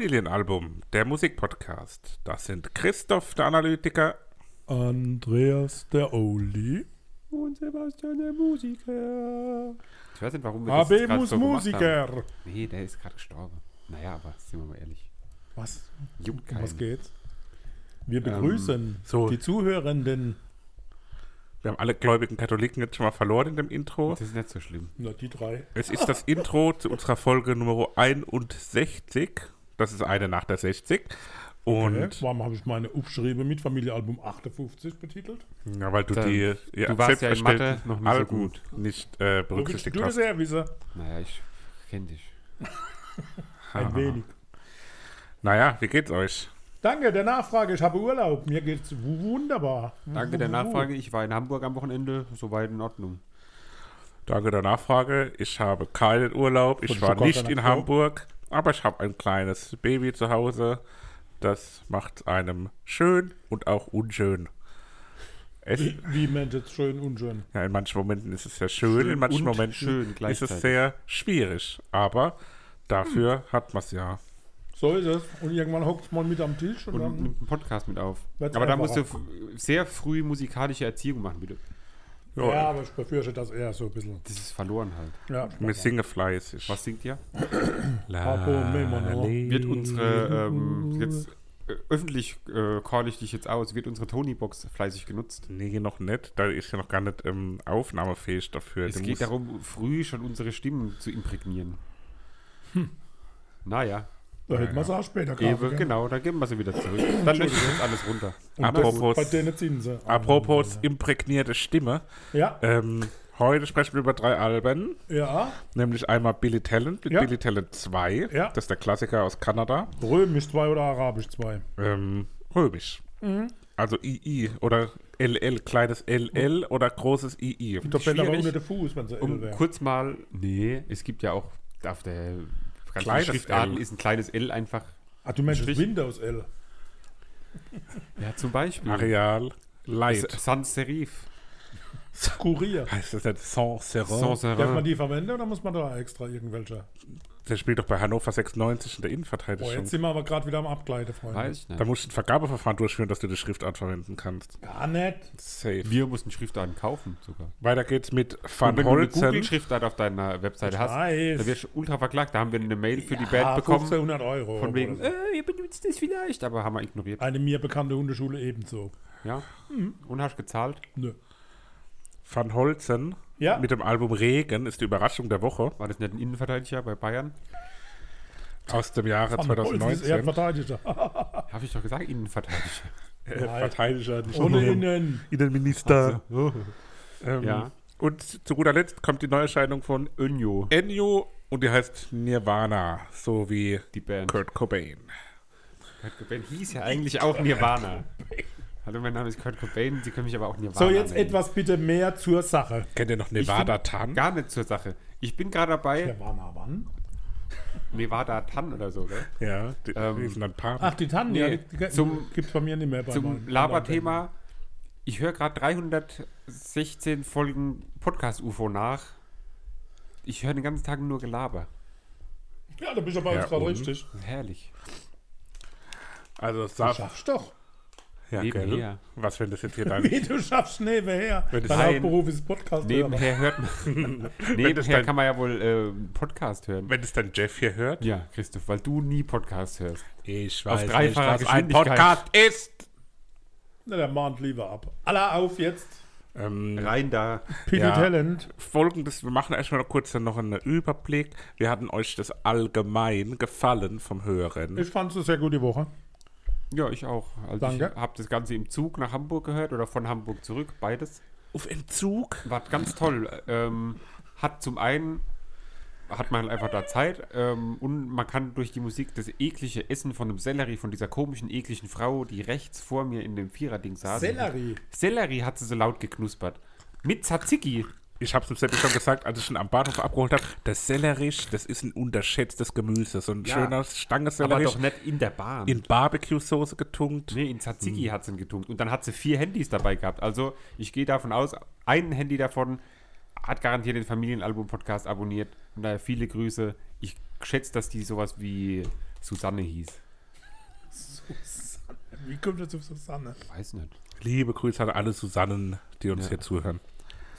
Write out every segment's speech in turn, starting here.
Familienalbum, der Musikpodcast. Das sind Christoph, der Analytiker. Andreas, der Oldie. Und Sebastian, der Musiker. Ich weiß nicht, warum wir das gerade muss so Musiker. haben. Nee, der ist gerade gestorben. Naja, aber sind wir mal ehrlich. Was? Juckt was geht's? Wir begrüßen so. die Zuhörenden. Wir haben alle gläubigen Katholiken jetzt schon mal verloren in dem Intro. Das ist nicht so schlimm. Na, die drei. Es ist das Intro zu unserer Folge Nummer 61. Das ist eine nach der 60. Und Okay. Warum habe ich meine Aufschriebe mit Familienalbum 58 betitelt? ja, weil du Dann- die ja, du warst ja in Mathe noch nicht so gut. nicht äh, berücksichtigt du das hast. her wissen? Naja, ich kenne dich. Ein Aha. wenig. Naja, wie geht's euch? Danke der Nachfrage. Ich habe Urlaub. Mir geht's wu- wunderbar. Danke der Nachfrage. Ich war in Hamburg am Wochenende. Soweit in Ordnung. Danke der Nachfrage. Ich habe keinen Urlaub. Ich war nicht in? Hamburg, aber ich habe ein kleines Baby zu Hause. Das macht einem schön und auch unschön. Es, Wie, wie meint jetzt schön, unschön? ja, in manchen Momenten ist es sehr schön, in manchen Momenten schön ist es sehr schwierig. Aber dafür hat man es ja. So ist es. Und irgendwann hockt man mit am Tisch und, Und dann. nimmt einen Podcast mit auf. Aber da musst du sehr früh musikalische Erziehung machen, bitte. Ja, aber ich befürchte das eher so ein bisschen. Das ist verloren halt. Ja, Wir singen fleißig. Was singt ihr? Wird unsere, ähm, jetzt äh, öffentlich äh, call ich dich jetzt aus, wird unsere Tony-Box fleißig genutzt? Nee, noch nicht. Da ist ja noch gar nicht ähm, aufnahmefähig dafür. Es Du geht darum, früh schon unsere Stimmen zu imprägnieren. Naja, Da hätten wir es auch später Ewe, können. genau, dann geben wir sie wieder zurück. Dann lösche ich jetzt alles runter. Und Apropos- das- Bei denen Zinsen. Apropos imprägnierte Stimme. Ja, Ähm, heute sprechen wir über drei Alben. ja. Nämlich einmal Billy Talent mit Ja. Billy Talent 2. Ja. Das ist der Klassiker aus Kanada. Römisch 2 oder Arabisch 2. Ähm, römisch. Also II oder LL, kleines LL oder großes II. Da fällt aber unter den Fuß, wenn sie L Um wäre. kurz mal, nee, es gibt ja auch auf der ganzen Kleines Schriftarten L. ist ein kleines L einfach. Ah, du meinst. Windows L. Ja, zum Beispiel. Areal Light. Sans Serif. Kurier. Heißt das nicht Sans Serif? Sans Darf man die verwenden oder muss man da extra irgendwelche? Der spielt doch bei Hannover 96 in der Innenverteidigung. jetzt sind wir aber gerade wieder am Abgleiten, Freunde. Weiß ich da nicht. musst du ein Vergabeverfahren durchführen, dass du die Schriftart verwenden kannst. Gar nicht. Safe. Wir mussten Schriftarten kaufen sogar. Weiter geht's mit Van wenn du eine Holzen. Google-Schriftart auf deiner Webseite Ich hast, weiß. dann wirst du ultra verklagt. Da haben wir eine Mail für die Ja, Band bekommen. 1500 Euro. Von wegen, oder äh, ihr benutzt das vielleicht, aber haben wir ignoriert. so. Eine mir bekannte Hundeschule ebenso. Ja. Und hast gezahlt. Nö. Van Holzen Ja. mit dem Album Regen ist die Überraschung der Woche War das nicht ein Innenverteidiger bei Bayern? aus dem Jahre Van Holzen ist eher 2019. ein Verteidiger. Habe ich doch gesagt, Innenverteidiger. Äh. Verteidiger, nicht Ohne innen. Innenminister. Oh. Ähm, Ja. Und zu guter Letzt kommt die Neuerscheinung von Önjo, Ennio und die heißt Nirvana, so wie die Band. Kurt Cobain. Kurt Cobain hieß ja eigentlich auch Nirvana. Hallo, mein Name ist Kurt Cobain, Sie können mich aber auch Nirvana So, jetzt nennen. etwas bitte mehr zur Sache. Kennt ihr noch Nevada Tan? Gar nicht zur Sache. Ich bin gerade dabei, Der war nah wann? Nevada Tan oder so, gell? Ja, die, Ähm, die sind ein paar. Ach, die Tannen, Nee, ja. Die, die zum- gibt's bei mir nicht mehr. Bei Zum meinen- Laberthema. Ich höre gerade 316 Folgen Podcast-UFO nach. Ich höre den ganzen Tag nur Gelaber. Ja, da bist du bei Ja, uns gerade und? richtig. Herrlich. Also Du sag, schaffst doch. Ja, nebenher. gell? Was, wenn das jetzt hier dein... Wie du schaffst nebenher. Wenn das Dein ein- Hauptberuf ist Podcast. Nebenher hört man. das nebenher dein- kann man ja wohl äh, Podcast hören. Wenn es dann Jeff hier hört? Ja, Christoph, weil du nie Podcast hörst. Ich Auf dreifacher Geschwindigkeit. ist. Na, der mahnt lieber ab. Alla auf jetzt. Ähm, Rein da. Pity Ja. Talent. Folgendes, wir machen erstmal noch kurz dann noch einen Überblick. Wir hatten euch das allgemein gefallen vom Hören. Ich fand es eine sehr gute Woche. Ja, ich auch. Also Danke. ich habe das Ganze im Zug nach Hamburg gehört oder von Hamburg zurück, beides. Auf Entzug? War ganz toll. Ähm, hat zum einen hat man einfach da Zeit ähm, und man kann durch die Musik das eklige Essen von einem Sellerie, von dieser komischen, ekligen Frau, die rechts vor mir in dem Viererding saß. Sellerie. Sellerie hat sie so laut geknuspert. Mit Tzatziki. Ich habe es Seppi schon gesagt, als ich ihn am Bahnhof abgeholt habe. Das Sellerisch, das ist ein unterschätztes Gemüse. So ein Ja. schöner Aber Stangesellerich doch nicht in der Bahn. in Barbecue-Soße getunkt. Nee, in Tzatziki hat sie ihn getunkt. Und dann hat sie vier Handys dabei gehabt. Also ich gehe davon aus, ein Handy davon hat garantiert den Familienalbum-Podcast abonniert. Und daher viele Grüße. Ich schätze, dass die sowas wie Susanne hieß. Susanne. Wie kommt das auf Susanne? Weiß nicht. Liebe Grüße an alle Susannen, die uns Ja. hier zuhören.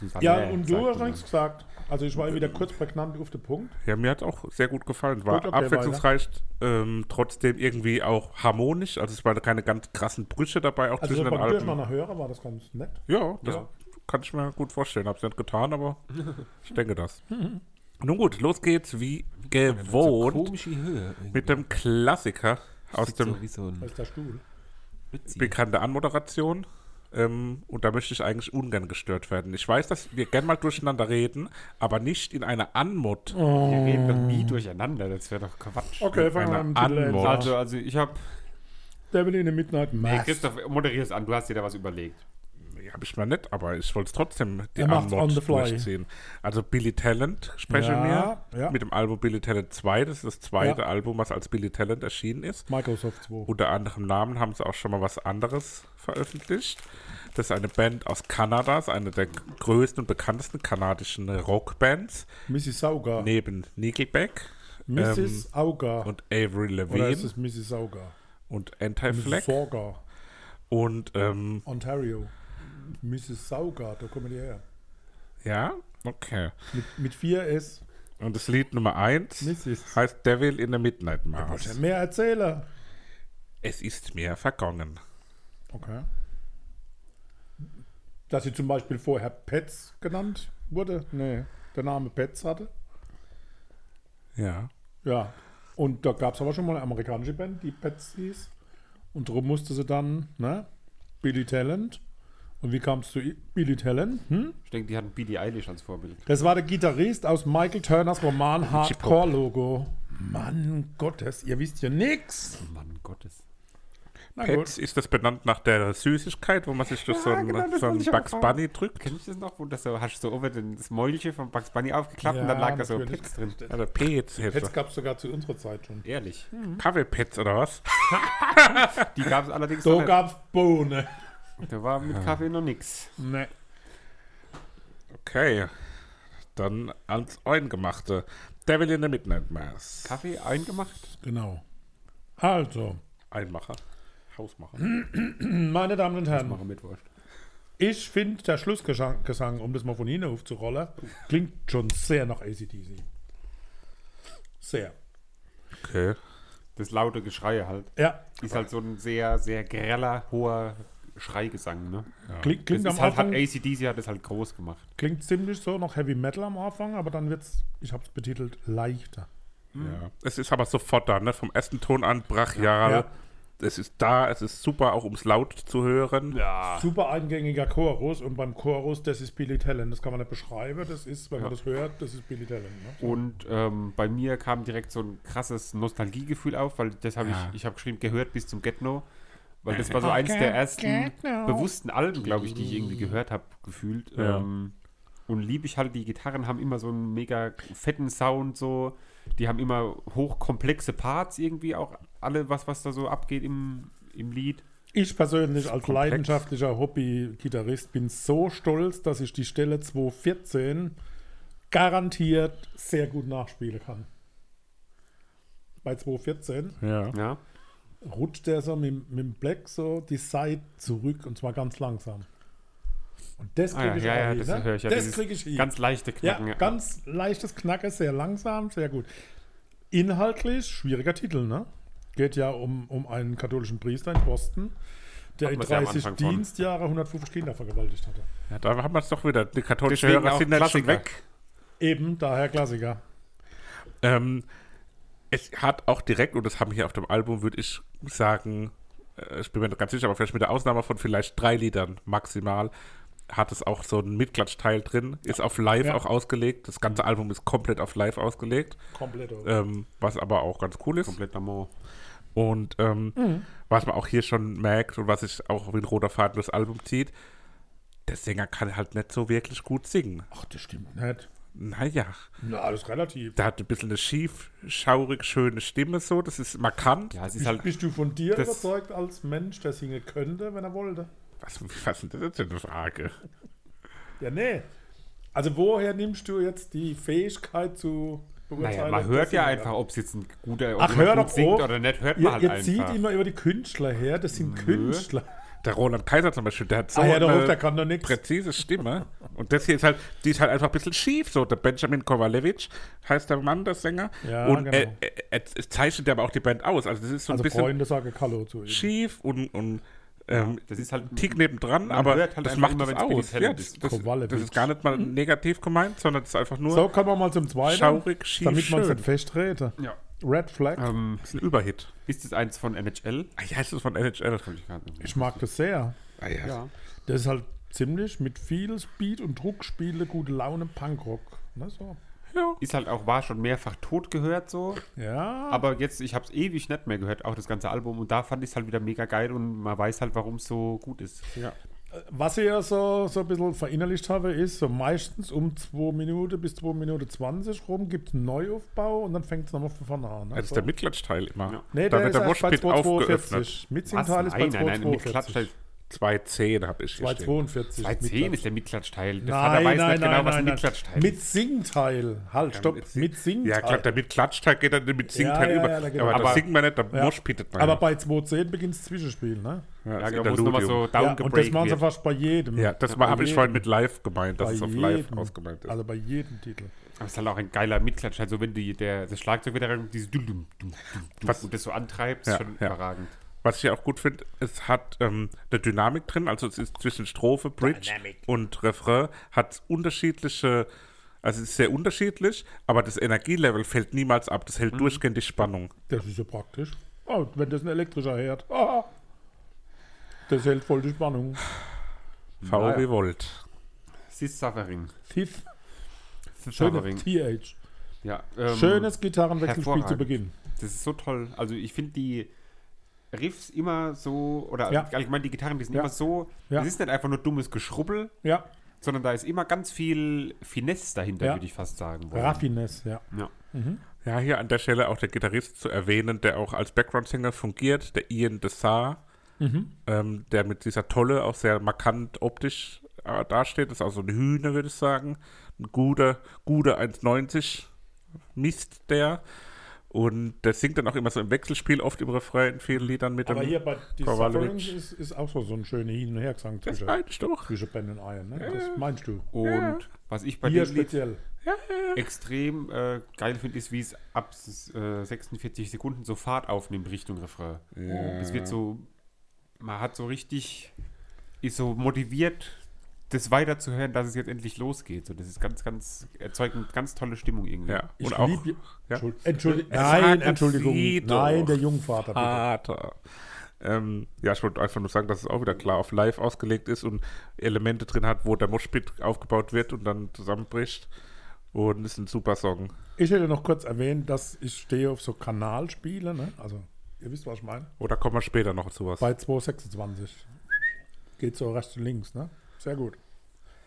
Susanne, Ja, und du hast nichts gesagt. Also ich war wieder kurz prägnant auf den Punkt. Ja, mir hat auch sehr gut gefallen. War Gut, okay, abwechslungsreich, ähm, trotzdem irgendwie auch harmonisch. Also es waren keine ganz krassen Brüche dabei, auch Also zwischen so den Alben. Durcheinander hören war das ganz nett. Ja, das Ja. kann ich mir gut vorstellen. Hab's nicht getan, aber ich denke das. Nun gut, los geht's wie gewohnt Komische Höhe. mit dem Klassiker aus dem so so bekannte Anmoderation. Ähm, und da möchte ich eigentlich ungern gestört werden. Ich weiß, dass wir gern mal durcheinander reden, aber nicht in einer Anmod. Wir reden doch nie durcheinander, das wäre doch Quatsch. Okay, fangen wir an. Also, also ich habe. Devil in the Midnight Hey, Mass. Christoph, moderier es an, du hast dir da was überlegt. Habe ich mal nicht, aber ich wollte es trotzdem die Anmod durchziehen. Also Billy Talent sprechen Ja, wir ja. mit dem Album Billy Talent 2. Das ist das zweite Ja. Album, was als Billy Talent erschienen ist. Microsoft 2. Unter anderem Namen haben sie auch schon mal was anderes veröffentlicht. Das ist eine Band aus Kanada, ist eine der größten und bekanntesten kanadischen Rockbands, Mrs. Auga. neben Nickelback Mrs. Auga. und Avery Oder ist Levine es Mrs. Auga? und. Anti-Flag. Und ähm, Ontario. Mrs. Sauga, da kommen die her. ja, okay. Mit, mit 4 S. Und das Lied Nummer 1 Mrs. heißt Devil in the Midnight Mass. ja mehr erzählen. Es ist mir vergangen. Okay. Dass sie zum Beispiel vorher Pets genannt wurde? Nee, der Name Pets hatte. Ja. Ja. Und da gab es aber schon mal eine amerikanische Band, die Pets hieß. Und darum musste sie dann, ne? Billy Talent. Und wie kamst du zu Billy Talent? Hm? Ich denke, die hatten Billie Eilish als Vorbild. Das war der Gitarrist aus Michael Turners Roman Hardcore Logo. Mann Gottes, ihr wisst ja nix. Oh Mann Gottes. Na Pets ist das benannt nach der Süßigkeit, wo man sich durch so einen, genau, das so einen Bugs. Bunny drückt. Kennst du das noch, wo das so, hast du so oben das Mäulchen von Bugs Bunny aufgeklappt und Ja, dann lag da so. Pets drin. Also Pets, Pets gab es sogar zu unserer Zeit schon. Ehrlich. Kaffeepets oder was? Die gab es allerdings So gab es Bohne. Da war mit Kaffee noch nix. Ne. Okay. Dann ans Eingemachte. Devil in the Midnight Mass. Kaffee eingemacht? Genau. Also, Einmacher. Hausmacher. meine Damen und Herren, mache Mittwurst. ich finde, der Schlussgesang, Gesang, um das mal von Ihnen aufzurollen, klingt schon sehr nach ACDC. Sehr. Okay. Das laute Geschrei halt. Ja, Ist halt so ein sehr, sehr greller, hoher Schreigesang, ne? klingt, Das klingt am halt, hat Anfang, ACDC hat das halt groß gemacht. klingt ziemlich so nach Heavy Metal am Anfang, aber dann wird's, ich habe es betitelt, leichter. Ja. Es ist aber sofort da, ne? Vom ersten Ton an brachial. Ja. Es ist da, es ist super, auch ums laut zu hören. Ja. Super eingängiger Chorus und beim Chorus, das ist Billy Talent. Das kann man nicht beschreiben, das ist, wenn man Ja. das hört, das ist Billy Talent. Ne? Und ähm, bei mir kam direkt so ein krasses Nostalgiegefühl auf, weil das habe Ja. ich, ich habe geschrieben, gehört bis zum Get-No. Weil das war so eins der ersten bewussten Alben, glaube ich, die ich irgendwie gehört habe, gefühlt. Ja. Ähm, und liebe ich halt, die Gitarren haben immer so einen mega fetten Sound, so. Die haben immer hochkomplexe Parts irgendwie auch, alle, was, was da so abgeht im, im Lied. Ich persönlich als komplex. leidenschaftlicher Hobby-Gitarrist bin so stolz, dass ich die Stelle 214 garantiert sehr gut nachspielen kann. Bei 214 Ja. Ja. Rutscht der so mit, mit dem Black so die Seite zurück und zwar ganz langsam. Und das Ah, kriege ja, ich ja, auch ja, hin, das ne? höre ich ja. Das kriege ich hin. Ganz leichte Ja, Knacken. ganz leichtes Knacken, sehr langsam, sehr gut. Inhaltlich schwieriger Titel, ne? Geht ja um, um einen katholischen Priester in Boston, der Hat in man's ja am 30 Anfang von. Dienstjahre 150 Kinder vergewaltigt hatte. ja da haben wir es doch wieder. Die katholischen Deswegen Hörer sind jetzt schon Klassiker. weg. Eben, daher Klassiker. Ähm, es hat auch direkt, und das haben wir hier auf dem Album, würde ich sagen, äh, ich bin mir nicht ganz sicher, aber vielleicht mit der Ausnahme von vielleicht drei Liedern maximal, hat es auch so einen Mitklatschteil drin, ist auf Live Ja. auch ausgelegt. Das ganze Album ist komplett auf Live ausgelegt, Komplett. ähm, was aber auch ganz cool ist. Komplett amor. Und ähm, was man auch hier schon merkt und was sich auch wie ein roter Faden durchs Album zieht, der Sänger kann halt nicht so wirklich gut singen. Ach, das stimmt nicht. Naja, Na, das ist relativ. der hat ein bisschen eine schief, schaurig, schöne Stimme so, das ist markant. Ja, es ist Bist, halt. bist du von dir das- überzeugt als Mensch, der singen könnte, wenn er wollte? Was, was ist denn das jetzt für eine Frage? Ja, nee. Also woher nimmst du jetzt die Fähigkeit zu beurteilen. Naja, man hört ja einfach, ob es jetzt ein guter ob Ach, jemand hör gut doch singt auf. oder nicht, hört man Ihr, halt ihr einfach. zieht immer über die Künstler her, das sind Künstler. Der Roland Kaiser zum Beispiel, der hat so ah ja, der, eine kann nichts. präzise Stimme. Und das hier ist halt, die ist halt einfach ein bisschen schief. So, der Benjamin Kowalewicz heißt der Mann, der Sänger. Ja, und genau. er, er, er, es zeichnet aber auch die Band aus. Also das ist so ein Also bisschen Freunde sagen Hallo zu ihm. schief und, und ähm, Das ist halt ein Tick nebendran, Man aber halt das macht immer, es aus. Ja, das, ist. das, das ist gar nicht mal negativ gemeint, sondern das ist einfach nur So, kommen wir mal zum zweiten. schaurig, schief, damit man es nicht festtreten. Ja. Red Flag. Ähm, Das ist ein Überhit. ist das eins von NHL? Ah, ja, das ist von NHL. Ich mag das sehr. Ah, ja. Ja. Das ist halt ziemlich mit viel Speed und Druck spiele, gute Laune Punkrock. Ne, so. ja. Ist halt auch, war schon mehrfach tot gehört so. Ja, Aber jetzt, ich habe es ewig nicht mehr gehört, auch das ganze Album. Und da fand ich es halt wieder mega geil und man weiß halt, warum es so gut ist. ja. Was ich ja so, so ein bisschen verinnerlicht habe, ist, so meistens um 2 Minuten bis 2 Minuten 20 rum gibt es einen Neuaufbau und dann fängt es nochmal von vorne an. Ne? Das ist So. der Mitklatschteil immer. Ja. Nee, da der wird ist der Moshpit aufgeöffnet. 2,42. Mitsingteil ist bei nein, nein, nein, mit 2,42. Klatschteil. 210 habe ich hier stehen. 2,42. 210 ist der Mitklatschteil. Der Vater Nein, weiß nein, nicht genau, nein, was nein, ein. Mitklatschteil ist. Mit Singteil. Halt, stopp. mit Mit, Sing- Singteil. Ja, klar, der mit Klatschteil geht dann mit Singteil Ja, ja, über. ja, da geht aber er. da singt man nicht, da Ja. Moshpittet man. Aber bei 2.10 beginnt das Zwischenspiel, ne? ja, Ja, das da muss nochmal so Interludium. Ja, und das machen sie wird. fast bei jedem. Ja, das habe ich vorhin mit live gemeint, dass bei es auf live jedem. ausgemeint ist. Also bei jedem Titel. Aber es ist halt auch ein geiler Mitklatsch. Also wenn die, der, das Schlagzeug wieder rein- dieses dum, dum, dum, dum, Was- und das so antreibt, Ja, ist schon ja. überragend. Was ich auch gut finde, es hat ähm, eine Dynamik drin, also es ist zwischen Strophe, Bridge und Refrain, hat unterschiedliche, also es ist sehr unterschiedlich, aber das Energielevel fällt niemals ab, das Mhm. hält durchgehend die Spannung. Das ist ja praktisch. Oh, wenn das ein elektrischer Herd. Ah, das hält voll die Spannung. VW Naja. Volt. Sis Suffering. Sis Suffering. TH. Ja, ähm, Schönes Gitarrenwechselspiel zu. Beginn. Das ist so toll. Also ich finde die Riffs immer so, oder Ja. allgemein die Gitarren, die sind Ja. immer so, Ja. es ist nicht einfach nur dummes Geschrubbel, Ja, sondern da ist immer ganz viel Finesse dahinter, Ja. würde ich fast sagen. wollen. Raffines, ja. Ja. Ja, hier an der Stelle auch der Gitarrist zu erwähnen, der auch als Background-Singer fungiert, der Ian Dessar, Mhm. ähm, der mit dieser Tolle auch sehr markant optisch äh, dasteht. Das ist auch so ein Hühner, würde ich sagen. Ein guter, guter 1,90 misst der. Und der singt dann auch immer so im Wechselspiel, oft im Refrain in vielen Liedern mit Aber dem hier bei. Sufferings ist, ist auch so, so ein schöner Hin- und Hergesang Das zwischen, zwischen Ben und Iron. Ne? Das meinst du? Und was ich bei Hier dem Lied speziell. extrem äh, geil finde, ist, wie es ab äh, 46 Sekunden so Fahrt aufnimmt Richtung Refrain. Es wird so, man hat so richtig, ist so motiviert, das weiterzuhören, dass es jetzt endlich losgeht. So, das ist ganz, ganz, erzeugt eine ganz tolle Stimmung irgendwie. Ja, Ich und auch lieb- ja. Entschuld- Entschuldi- Sagen Nein, Entschuldigung. Nein, der Jungvater. Bitte. Vater. Ähm, ja, ich wollte einfach nur sagen, dass es auch wieder klar auf live ausgelegt ist und Elemente drin hat, wo der Moshpit aufgebaut wird und dann zusammenbricht. Und ist ein super Song. Ich hätte noch kurz erwähnt, dass ich stehe auf so Kanalspiele. Ne? Also, ihr wisst, was ich meine. Oder kommen wir später noch zu was? Bei 226. Geht so rechts und links, ne? Sehr gut.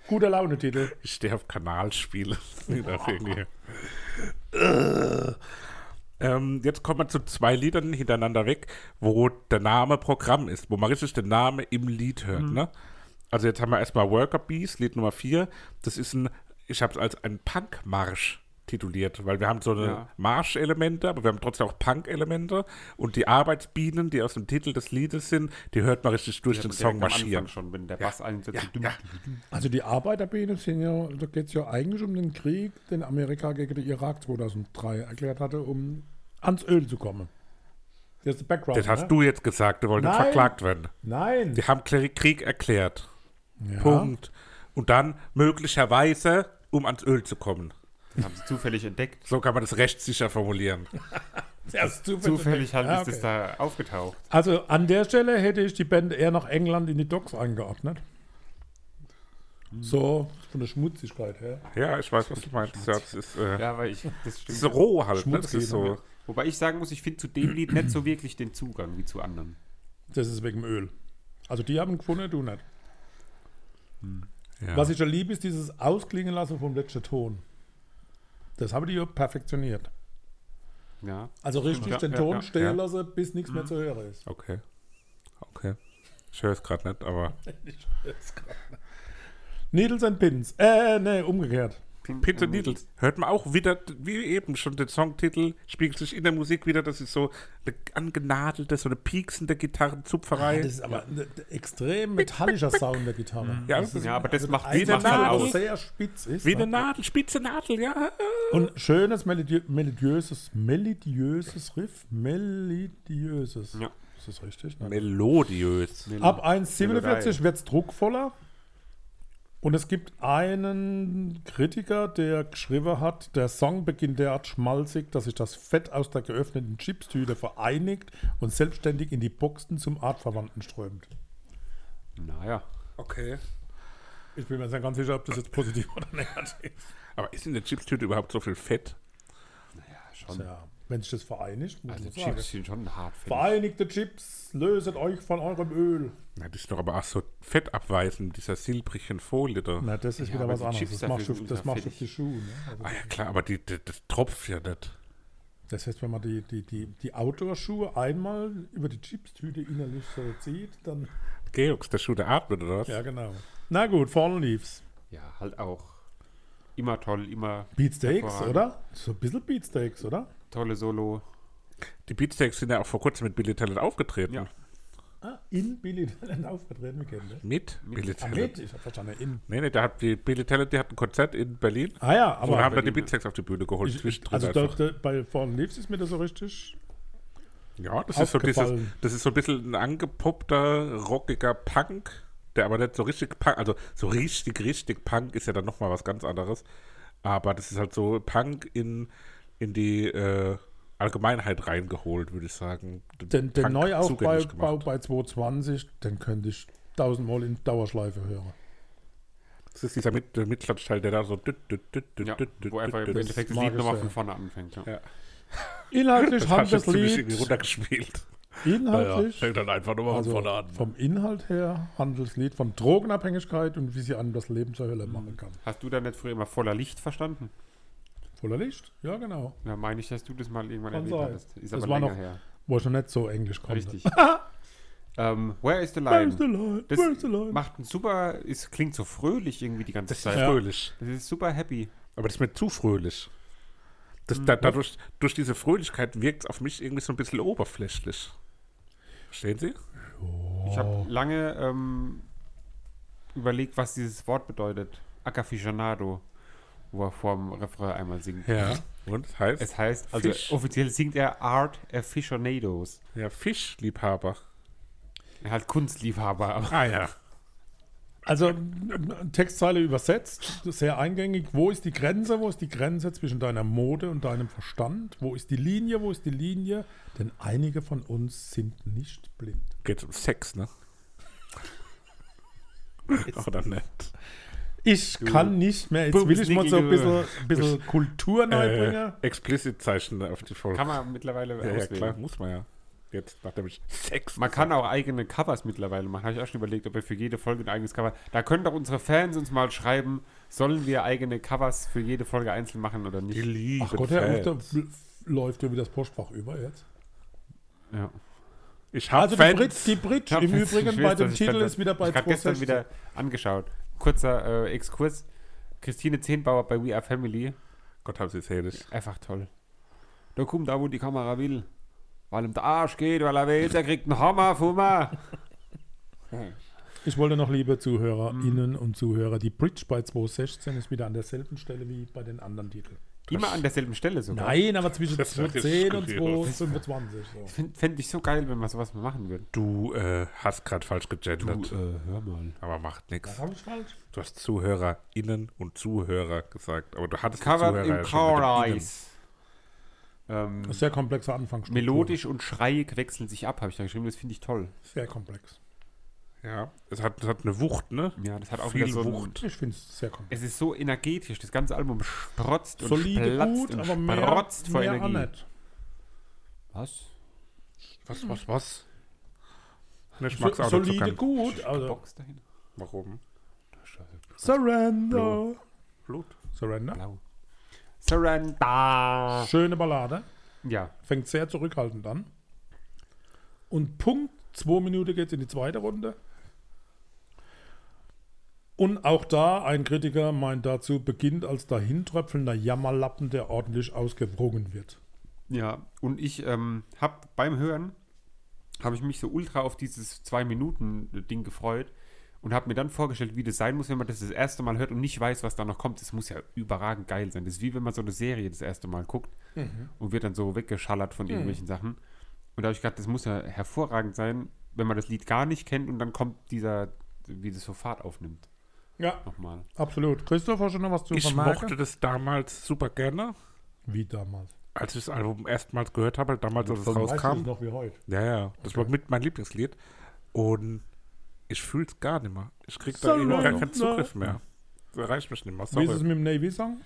Guter Launetitel. Ich stehe auf Kanalspiele. Äh. ähm, jetzt kommen wir zu zwei Liedern hintereinander weg, wo der Name Programm ist, wo man richtig den Namen im Lied hört. Ne? Also jetzt haben wir erstmal Worker Bees, Lied Nummer 4. Das ist ein, ich habe es als ein Punkmarsch tituliert, weil wir haben so eine Ja. Marschelemente, aber wir haben trotzdem auch Punk-Elemente und die Arbeitsbienen, die aus dem Titel des Liedes sind, die hört man richtig durch den Direkt Song marschieren. Schon, wenn der Bass einsetzt. Ja, so ja. Also die Arbeiterbiene sind ja, da geht es ja eigentlich um den Krieg, den Amerika gegen den Irak 2003 erklärt hatte, um ans Öl zu kommen. Das ist der Background. Das hast ne? du jetzt gesagt, du wolltest Nein. verklagt werden. Nein. Die haben Krieg erklärt. Ja. Punkt. Und dann möglicherweise, um ans Öl zu kommen. Das haben sie zufällig entdeckt. So kann man das rechtssicher formulieren. Erst Zufällig halt Ja, ist es okay. da aufgetaucht. Also an der Stelle hätte ich die Band eher nach England in die Docks eingeordnet. So von der Schmutzigkeit her. Ja, ich weiß, was du meinst. Ja, das ist, äh, Ja, weil ich, das das stimmt. ist roh halt. Ne? Das ist so. Wobei ich sagen muss, ich finde zu dem Lied nicht so wirklich den Zugang wie zu anderen. Das ist wegen dem Öl. Also die haben gefunden, du nicht. Ja. Was ich ja liebe, ist dieses Ausklingen lassen vom letzten Ton. Das haben die ja perfektioniert. Ja. Also richtig Ja, den ja, Ton stehen Ja. lassen, bis nichts mehr zu hören ist. Okay. Okay. Ich höre es gerade nicht, aber Needles and Pins. Äh, nee, umgekehrt. And Needles. Hört man auch wieder, wie eben schon den Songtitel, spiegelt sich in der Musik wieder, das ist so eine angenadelte, so eine pieksende Gitarrenzupferei. Das ist aber ein extrem metallischer Sound der Gitarre. Ja, das ist, Ja, aber das macht, ein das macht halt Nadel. sehr spitz ist. wie eine ne? Nadel, spitze Nadel, ja. Und schönes melodiö melodiöses, melodiöses Riff. Melodiöses. Ja. Ist das richtig? Nein. Melodiös. Ab 1,47 Melodei. wird es druckvoller. Und es gibt einen Kritiker, der geschrieben hat, der Song beginnt derart schmalzig, dass sich das Fett aus der geöffneten Chipstüte vereinigt und selbstständig in die Boxen zum Artverwandten strömt. Naja. Okay. Ich bin mir nicht ganz sicher, ob das jetzt positiv oder negativ ist. Aber ist in der Chipstüte überhaupt so viel Fett? Schon. Tja, wenn sich das vereinigt, muss Also man sagen. Chips sind schon hart. Vereinigte Chips, löset euch von eurem Öl. Na, das ist doch aber auch so fettabweisend, dieser silbrigen Folie da. Na, das ist Ja, wieder was anderes. Chips Das du, sind das du auf die Schuhe. Ne? Also Ah ja, klar, aber die, die, das tropft ja nicht. Das heißt, wenn man die, die, die, die Outdoor-Schuhe einmal über die Chipstüte innerlich so zieht, dann. Georgs, der Schuh, der atmet, oder was? Ja, genau. Na gut, Fallen Leaves. Ja, halt auch. Immer toll, immer Beatsteaks, oder? So ein bisschen Beatsteaks, oder? Tolle Solo. Die Beatsteaks sind ja auch vor kurzem mit Billy Talent aufgetreten. Ja. Ah, in Billy Talent aufgetreten, wir kennen das. Mit, Billy Ah, Talent. mit? Ich hab verstanden, in. Nee, nee, da hat die Billy Talent, die hat ein Konzert in Berlin. Ah ja, Aber und haben dann die Beatsteaks auf die Bühne geholt. ich, zwischendrin also da, bei Fallen Leaves ist mir das so richtig. ja, das ist, so dieses, das ist so ein bisschen ein angepoppter, rockiger Punk, der aber nicht so richtig Punk, also so richtig, richtig Punk ist ja dann nochmal was ganz anderes. Aber das ist halt so Punk in, in die äh, Allgemeinheit reingeholt, würde ich sagen. Den, den Neuaufbau bei 220, den könnte ich tausendmal in Dauerschleife hören. Das ist dieser Mit der Mittelstandteil, der da so. düt, düt, düt, düt, Ja, düt, düt, wo einfach im düt, Endeffekt das Lied nochmal von vorne anfängt. Ja. Ja. Inhaltlich du das ziemlich irgendwie Lied. runtergespielt. Inhaltlich. fängt dann einfach nur Also vorne an. vom Inhalt her handelt das Lied von Drogenabhängigkeit und wie sie einem das Leben zur Mhm. Hölle machen kann. Hast du da nicht früher immer voller Licht verstanden? Voller Licht? Ja, genau. Ja, meine ich, dass du das mal irgendwann Kann erlebt sein. hattest. Ist Das aber war länger noch- her. Wo ich noch nicht so Englisch konnte. Richtig. ähm, Where is the Where's the Line? line? Das Where's the line? macht ein super, es klingt so fröhlich irgendwie die ganze Das ist Zeit. Fröhlich. Das ist super happy. Aber das ist mir zu fröhlich. Das, Hm, da, dadurch, durch diese Fröhlichkeit wirkt es auf mich irgendwie so ein bisschen oberflächlich. Verstehen Sie? Ich habe lange ähm, überlegt, was dieses Wort bedeutet. Acaficionado, wo er vorm Refrain einmal singt. Ja. Und das heißt? Es heißt, also Fisch. offiziell singt er Art Aficionados. ja, Fischliebhaber. Er hat Kunstliebhaber. aber- Ah ja. Also Textzeile übersetzt, sehr eingängig. Wo ist die Grenze? Wo ist die Grenze zwischen deiner Mode und deinem Verstand? Wo ist die Linie? Wo ist die Linie? Denn einige von uns sind nicht blind. Geht um Sex, ne? Oder nicht? Ich kann nicht mehr. Jetzt Bums, will ich mal so ein bisschen, bisschen Kultur neu bringen. Äh, Explicit-Zeichen auf die Folge. Kann man mittlerweile ja, ja, klar, muss man ja. Jetzt, nachdem ich Sex. Man kann auch eigene Covers mittlerweile machen. Habe ich auch schon überlegt, ob wir für jede Folge ein eigenes Cover. Da können doch unsere Fans uns mal schreiben, sollen wir eigene Covers für jede Folge einzeln machen oder Die nicht? lieben Ach Gott, Herr Fans. Da läuft ja wieder das Postfach über jetzt. Ja. Ich habe Also die Fans. Bridge, die Bridge Ich hab im Übrigen bei dem Titel ist wieder bei Ich habe gestern 260. wieder angeschaut. Kurzer äh, Exkurs. Christine Zehnbauer bei We Are Family. Gott haben sie selig. Einfach toll. Da kommt da, wo die Kamera will. Weil ihm der Arsch geht, weil er will, der kriegt einen Hammer von mir. Ich wollte noch, liebe ZuhörerInnen und Zuhörer, die Bridge bei 216 ist wieder an derselben Stelle wie bei den anderen Titeln. Immer an derselben Stelle sogar. Nein, aber zwischen Das war jetzt 210 und skurril. 225. So. Fände fänd ich so geil, wenn wir sowas mal machen würden. Du äh, hast gerade falsch gegendert. äh, hör mal. aber macht nichts. habe ich falsch? Du hast ZuhörerInnen und Zuhörer gesagt. Aber du hattest die Covered Zuhörer in ja schon mit dem Innen. Paradise. Ähm, sehr komplexer Anfangsstruktur. melodisch und schreiig wechseln sich ab, habe ich da geschrieben. Das finde ich toll. Sehr komplex. Ja, es hat, es hat eine Wucht, ne? Ja, das hat auch Viel wieder so Wucht. Ich finde es sehr komplex. Es ist so energetisch. Das ganze Album sprotzt und Solide platzt gut, und aber mehr, sprotzt vor mehr auch Energie. nicht. Was? Was, was, was? Ne, ich mag's auch nicht so solide ganz. gut. Also, Box dahin. Warum? Surrender. Blut. Surrender. Blau. Surrender. Schöne Ballade. Ja, Fängt sehr zurückhaltend an. Und Punkt, zwei Minuten geht es in die zweite Runde. Und auch da, ein Kritiker meint dazu, beginnt als dahintröpfelnder Jammerlappen, der ordentlich ausgewrungen wird. Ja, und ich ähm, habe beim Hören, habe ich mich so ultra auf dieses Zwei-Minuten-Ding gefreut und habe mir dann vorgestellt, wie das sein muss, wenn man das das erste Mal hört und nicht weiß, was da noch kommt. Das muss ja überragend geil sein. Das ist wie wenn man so eine Serie das erste Mal guckt und wird dann so weggeschallert von irgendwelchen Sachen. Und da habe ich gedacht, das muss ja hervorragend sein, wenn man das Lied gar nicht kennt und dann kommt dieser, wie das so Fahrt aufnimmt. Ja, Nochmal. absolut. Christoph, hast du noch was zu Ich vermerken? mochte das damals super gerne, Wie damals. als ich das Album erstmals gehört habe, damals, als es rauskam. noch wie heute. Ja, ja, das war mit mein Lieblingslied. Und ich fühle es gar nicht mehr. Ich krieg So da irgendwie gar keinen Zugriff mehr. Das erreicht mich nicht mehr. Wie ist es Sorry. mit dem Navy-Song?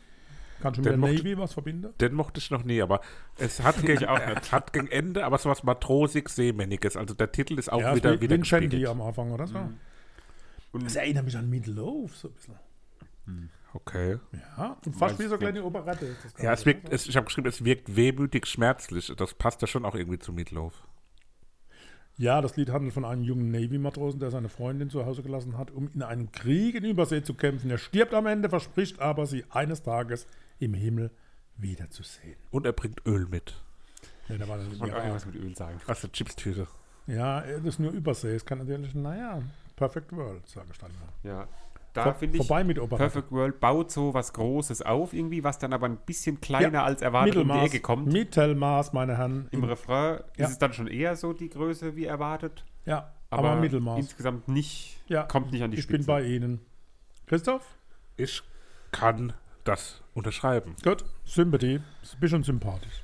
Kannst du mit Den mochte- Navy was verbinden? Den mochte ich noch nie, aber es hat gegen, es hat gegen Ende aber so was matrosig seemänniges. Also der Titel ist auch Ja, wieder, wie wieder Vincenti gespiegelt. am Anfang, oder so. Und Das erinnert mich an Meatloaf so ein bisschen. Okay. Ja, und fast wie so kleine Operette. Ja, es wirkt, es, ich habe geschrieben, es wirkt wehmütig schmerzlich. Das passt ja schon auch irgendwie zu Meatloaf. Ja, das Lied handelt von einem jungen Navy-Matrosen, der seine Freundin zu Hause gelassen hat, um in einem Krieg in Übersee zu kämpfen. Er stirbt am Ende, verspricht aber, sie eines Tages im Himmel wiederzusehen. Und er bringt Öl mit. Nee, da war das ich wollte auch ja, irgendwas mit Öl sagen. Aus der Chipstüte. ja, das ist nur Übersee. Es kann natürlich, naja, Perfect World, sage ich dann mal. Ja. Da Vor, finde ich, vorbei mit. Perfect World baut so was Großes auf irgendwie, was dann aber ein bisschen kleiner Ja, als erwartet um die Mittelmaß, Ecke kommt. Mittelmaß, meine Herren. Im Refrain Ja. ist es dann schon eher so die Größe wie erwartet, ja, aber, aber, Mittelmaß. insgesamt nicht, Ja, kommt nicht an die ich Spitze. bin bei Ihnen. Christoph? Ich kann das unterschreiben. Gut, Sympathie. Ist ein bisschen sympathisch.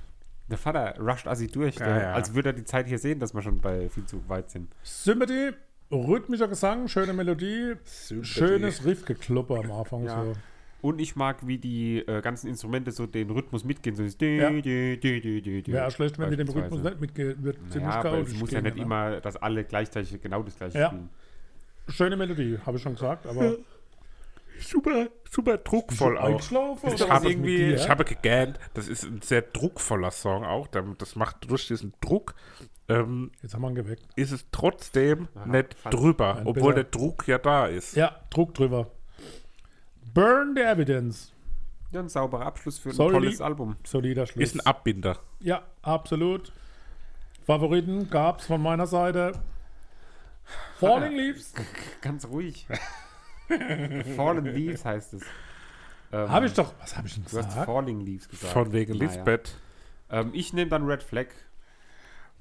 Der Vater rusht assi durch, Ja, der, ja. als würde er die Zeit hier sehen, dass wir schon bei viel zu weit sind. Sympathie, rhythmischer Gesang, schöne Melodie, schönes Riffgeklopper am Anfang. Ja. So. Und ich mag, wie die äh, ganzen Instrumente so den Rhythmus mitgehen. So Ja. Wäre schlecht, wenn mit dem. Rhythmus nicht mitgeht, wird ziemlich Naja, aber es muss ja nicht ne? immer, dass alle gleichzeitig genau das gleiche Ja. spielen. Schöne Melodie, habe ich schon gesagt, aber Super, super druckvoll auch. Ich habe, mit dir? ich habe gegähnt, das ist ein sehr druckvoller Song auch. Das macht durch diesen Druck, ähm, Jetzt haben wir ihn geweckt. ist es trotzdem Aha, nicht drüber, obwohl besser- der Druck ja da ist. Ja, Druck drüber. Burn the Evidence. Ja, ein sauberer Abschluss für ein Sorry. tolles Album. Solider Schluss. Ist ein Abbinder. ja, absolut. Favoriten gab es von meiner Seite. Falling Leaves. Ganz ruhig. Fallen Leaves heißt es. Ähm, Habe ich doch. Was habe ich denn Du hast gesagt? Falling Leaves gesagt. Von wegen Naja. Lisbeth. Ähm, ich nehme dann Red Flag.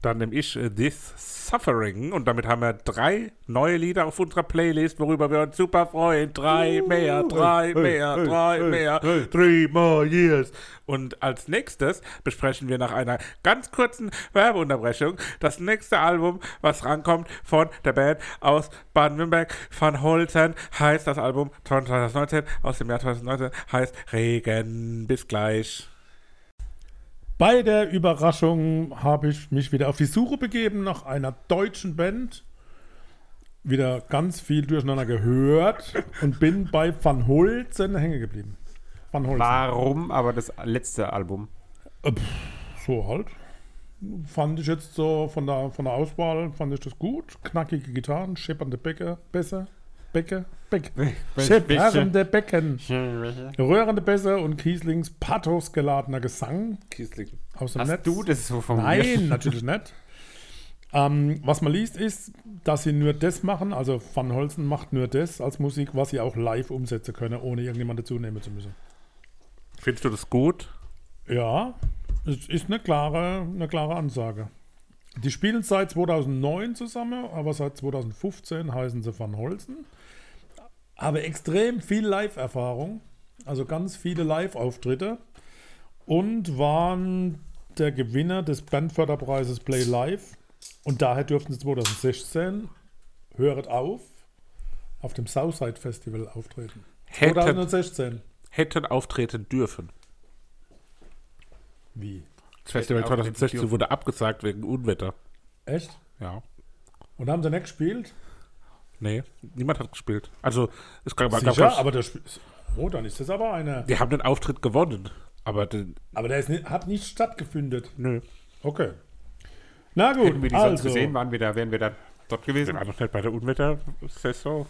Dann nehme ich äh, This Suffering und damit haben wir drei neue Lieder auf unserer Playlist, worüber wir uns super freuen. Drei mehr, drei hey, mehr, hey, drei hey, mehr, three more years. Und als nächstes besprechen wir nach einer ganz kurzen Werbeunterbrechung das nächste Album, was rankommt von der Band aus Baden-Württemberg. Van Holzen heißt das Album 2019 aus dem Jahr 2019 heißt Regen. Bis gleich. Bei der Überraschung habe ich mich wieder auf die Suche begeben nach einer deutschen Band. Wieder ganz viel durcheinander gehört und bin bei Van Holzen hängen geblieben. Van Holzen. Warum aber das letzte Album? So halt. Fand ich jetzt so von der, von der Auswahl, fand ich das gut. Knackige Gitarren, scheppernde Bäcke, Bässe, Bäcke, Bäck. Scheppernde Becken, rührende Bässe und Kieslings pathosgeladener Gesang Kiesling. aus dem Hast Netz. du das so formuliert? Nein, natürlich nicht. Ähm, was man liest, ist, dass sie nur das machen, also Van Holzen macht nur das als Musik, was sie auch live umsetzen können, ohne irgendjemand dazu nehmen zu müssen. Findest du das gut? Ja, es ist eine klare, eine klare Ansage. Die spielen seit 2009 zusammen, aber seit 2015 heißen sie Van Holzen. Aber extrem viel Live-Erfahrung, also ganz viele Live-Auftritte und waren der Gewinner des Bandförderpreises Play Live. Und daher durften sie 2016, höret auf, auf dem Southside Festival auftreten. Hätten, 2016. hätten auftreten dürfen. Wie? Das Festival auftreten 2016 dürfen. wurde abgesagt wegen Unwetter. Echt? Ja. Und haben sie nicht gespielt? Nee, niemand hat gespielt. Also, es gab, Sicher, gab- aber der Spiel. Oh, dann ist das aber eine. die haben den Auftritt gewonnen. Aber den, Aber der ist nicht, hat nicht stattgefunden. nö, Okay. Na gut, Hätten wir die sonst also. gesehen, waren wir da, wären wir da dort wir gewesen. waren noch nicht bei der Unwetter-Saison.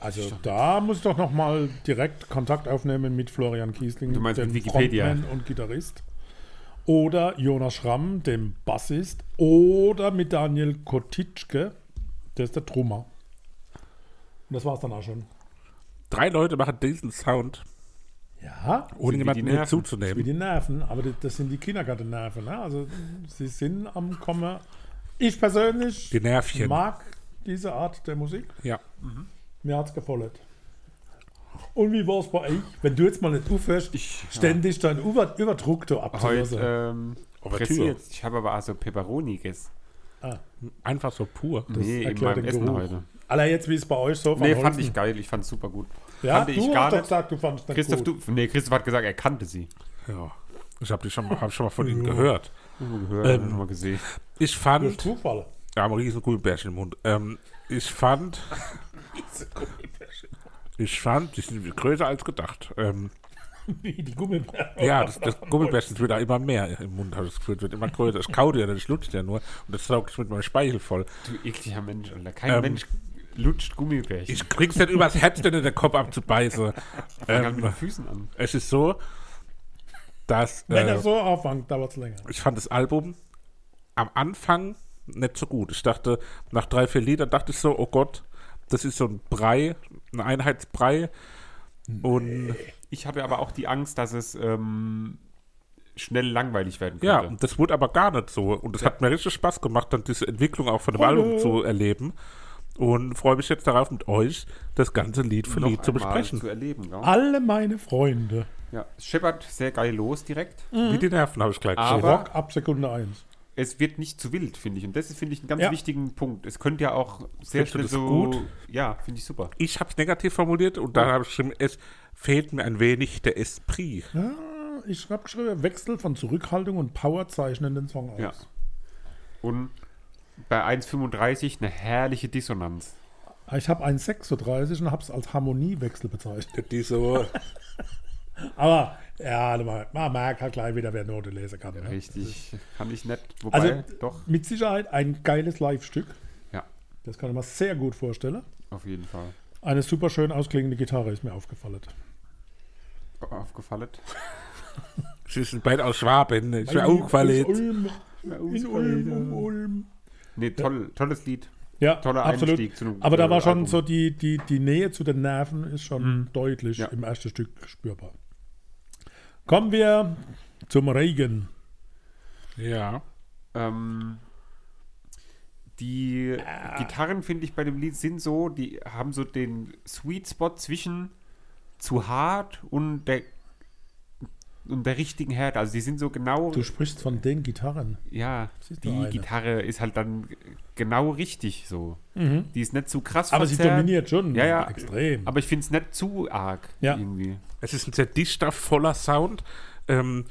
Also da muss ich doch noch mal direkt Kontakt aufnehmen mit Florian Kiesling, Du meinst dem Wikipedia? Frontman und Gitarrist. Oder Jonas Schramm, dem Bassist. Oder mit Daniel Kotitschke, der ist der Trummer. Und das war's dann auch schon. Drei Leute machen diesen Sound, Ja, ohne jemanden Nerven. wie zuzunehmen. die Nerven, aber das, das sind die Kindergartennerven. Ne? Also sie sind am Kommen. Ich persönlich Die Nervchen. mag diese Art der Musik. Ja. Mir hat's gefallen. Und wie war's bei euch? Wenn du jetzt mal nicht aufhörst, Ich- ständig deinen Über Überdruck da abzulassen. Heute ähm, pressiert. Ich habe aber also Peperoni gegessen. Einfach so pur. Nee, in meinem Essen Geruch. heute. Aller jetzt, wie es bei euch so Nee, von fand ich geil. Ich fand es super gut. Ja, ich du gar hast nicht. gesagt, du fandest nicht Christoph, gut. du, nee, Christoph hat gesagt, er kannte sie. Ja. Ich habe schon, mal- hab schon mal von ihnen gehört. Gehört, Ähm, mal gesehen. Ich Durch fand, Zufall. ja, ein riesen Gummibärchen im Mund. Ähm, ich fand, ich fand, die sind größer als gedacht. Ähm, Wie die Gummibärchen. ja, das, das Gummibärchen wird da immer mehr im Mund, habe ich das Gefühl, wird immer größer. Ich kaute ja, ich lutsche ja nur und das saugt ich mit meinem Speichel voll. Du ekliger Mensch, Alter. Kein Ähm, Mensch lutscht Gummibärchen. Ich krieg's nicht übers Herz, denn in den Kopf abzubeißen. Fang halt mit den Ähm, Füßen an. es ist so, dass Wenn äh, er so anfängt, dauert es länger. ich fand das Album am Anfang nicht so gut. Ich dachte, nach drei, vier Liedern dachte ich so, oh Gott, das ist so ein Brei, ein Einheitsbrei. Und Ich hatte aber auch die Angst, dass es ähm, schnell langweilig werden könnte. ja, und das wurde aber gar nicht so. Und es hat mir richtig Spaß gemacht, dann diese Entwicklung auch von dem Hallo. Album zu erleben. Und freue mich jetzt darauf, mit euch das ganze Lied für Noch Lied zu besprechen. zu erleben. Ja. Alle meine Freunde. Ja, es scheppert sehr geil los direkt. Wie die Nerven, habe ich gleich Aber- gesehen. Rock ab Sekunde 1. Es wird nicht zu wild, finde ich. Und das ist, finde ich, einen ganz Ja. wichtigen Punkt. Es könnte ja auch sehr Findest du schnell das so. gut? Ja, finde ich super. Ich habe es negativ formuliert und da habe ich geschrieben, es fehlt mir ein wenig der Esprit. Ja, ich habe geschrieben, Wechsel von Zurückhaltung und Power zeichnen den Song aus. Ja. Und bei 1,35 eine herrliche Dissonanz. Ich habe 1,36 und habe es als Harmoniewechsel bezeichnet. Die so, Aber ja, man man merkt halt gleich wieder, wer Note lesen kann. Ne? Richtig. Kann ich nicht. Wobei, Also doch. mit Sicherheit ein geiles Live-Stück. Ja, Das kann ich mir sehr gut vorstellen. auf jeden Fall. Eine super schön ausklingende Gitarre ist mir aufgefallen. Aufgefallen. sie sind beide aus Schwaben. Ich wäre auch Aus gefallen. Ulm, in Ulm, um Ulm. Nee, toll, tolles Lied. Ja, Toller absolut. Einstieg zu einem, Aber da äh, war schon Album. so die, die, die Nähe zu den Nerven ist schon deutlich Ja. im ersten Stück spürbar. Kommen wir zum Regen. Ja. Ähm, die Gitarren, finde ich, bei dem Lied sind so, die haben so den Sweet Spot zwischen zu hart und der, und der richtigen Härte. Also die sind so genau, Du sprichst von den Gitarren. ja, die. Gitarre ist halt dann genau richtig so. Die ist nicht zu krass Aber sie verzerrt. dominiert schon Ja, ja. extrem. Aber ich finde es nicht zu arg Ja. irgendwie. Es ist ein sehr dichter, voller Sound. Ähm,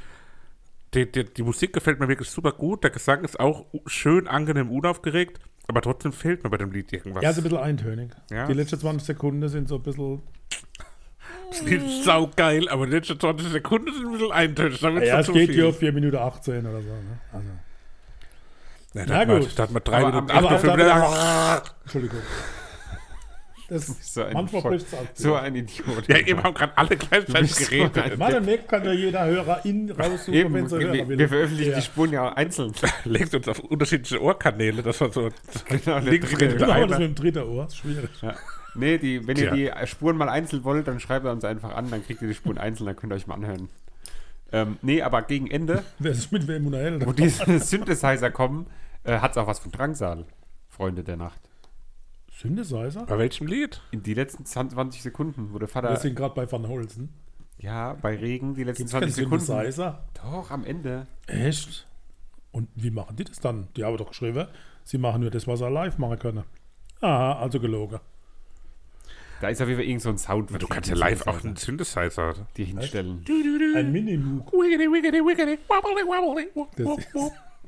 die, die, die Musik gefällt mir wirklich super gut. Der Gesang ist auch schön angenehm unaufgeregt, aber trotzdem fehlt mir bei dem Lied irgendwas. ja, ist ein bisschen eintönig. Ja. Die letzten 20 Sekunden sind so ein bisschen. Das ist saugeil, aber die letzten 20 Sekunden sind ein bisschen eintönig. Damit Ja, ist es zu geht viel. hier auf 4 Minuten 18 oder so. Ne? Also, Ja, Na da hat man- gut. Da hat man drei Aber Minuten am- aber 58. auch Entschuldigung. Das, So ein, manchmal Voll- so ein Idiot. Ja, eben haben gerade alle gleichzeitig so geredet. ein- Mal demnächst kann ja jeder Hörer in raussuchen, Eben, wenn sie wir, hören will. wir veröffentlichen Ja. die Spuren ja einzeln. Legt uns auf unterschiedliche Ohrkanäle, dass man so Genau, der links dritte redet wir das mit dem dritten Ohr? Das ist schwierig. Ja. Nee, die, wenn Tja. ihr die Spuren mal einzeln wollt, dann schreibt ihr uns einfach an, dann kriegt ihr die Spuren einzeln, dann könnt ihr euch mal anhören. Ähm, nee, aber gegen Ende, Wer ist mit wem unterhält? wo diese Synthesizer kommen, äh, hat es auch was von Drangsal, Freunde der Nacht. Synthesizer? Bei welchem Lied? In die letzten 20 Sekunden, wo der Vater, Wir sind gerade bei Van Holzen. ja, bei Regen, die letzten Gibt es keinen 20 Sekunden. Synthesizer? Doch, am Ende. Echt? Und wie machen die das dann? Die haben doch geschrieben, sie machen nur das, was sie live machen können. Aha, also gelogen. Da ist auf jeden Fall irgend so ein Sound. Du kannst ja live auch einen Synthesizer. die hinstellen. Ein Minimoog.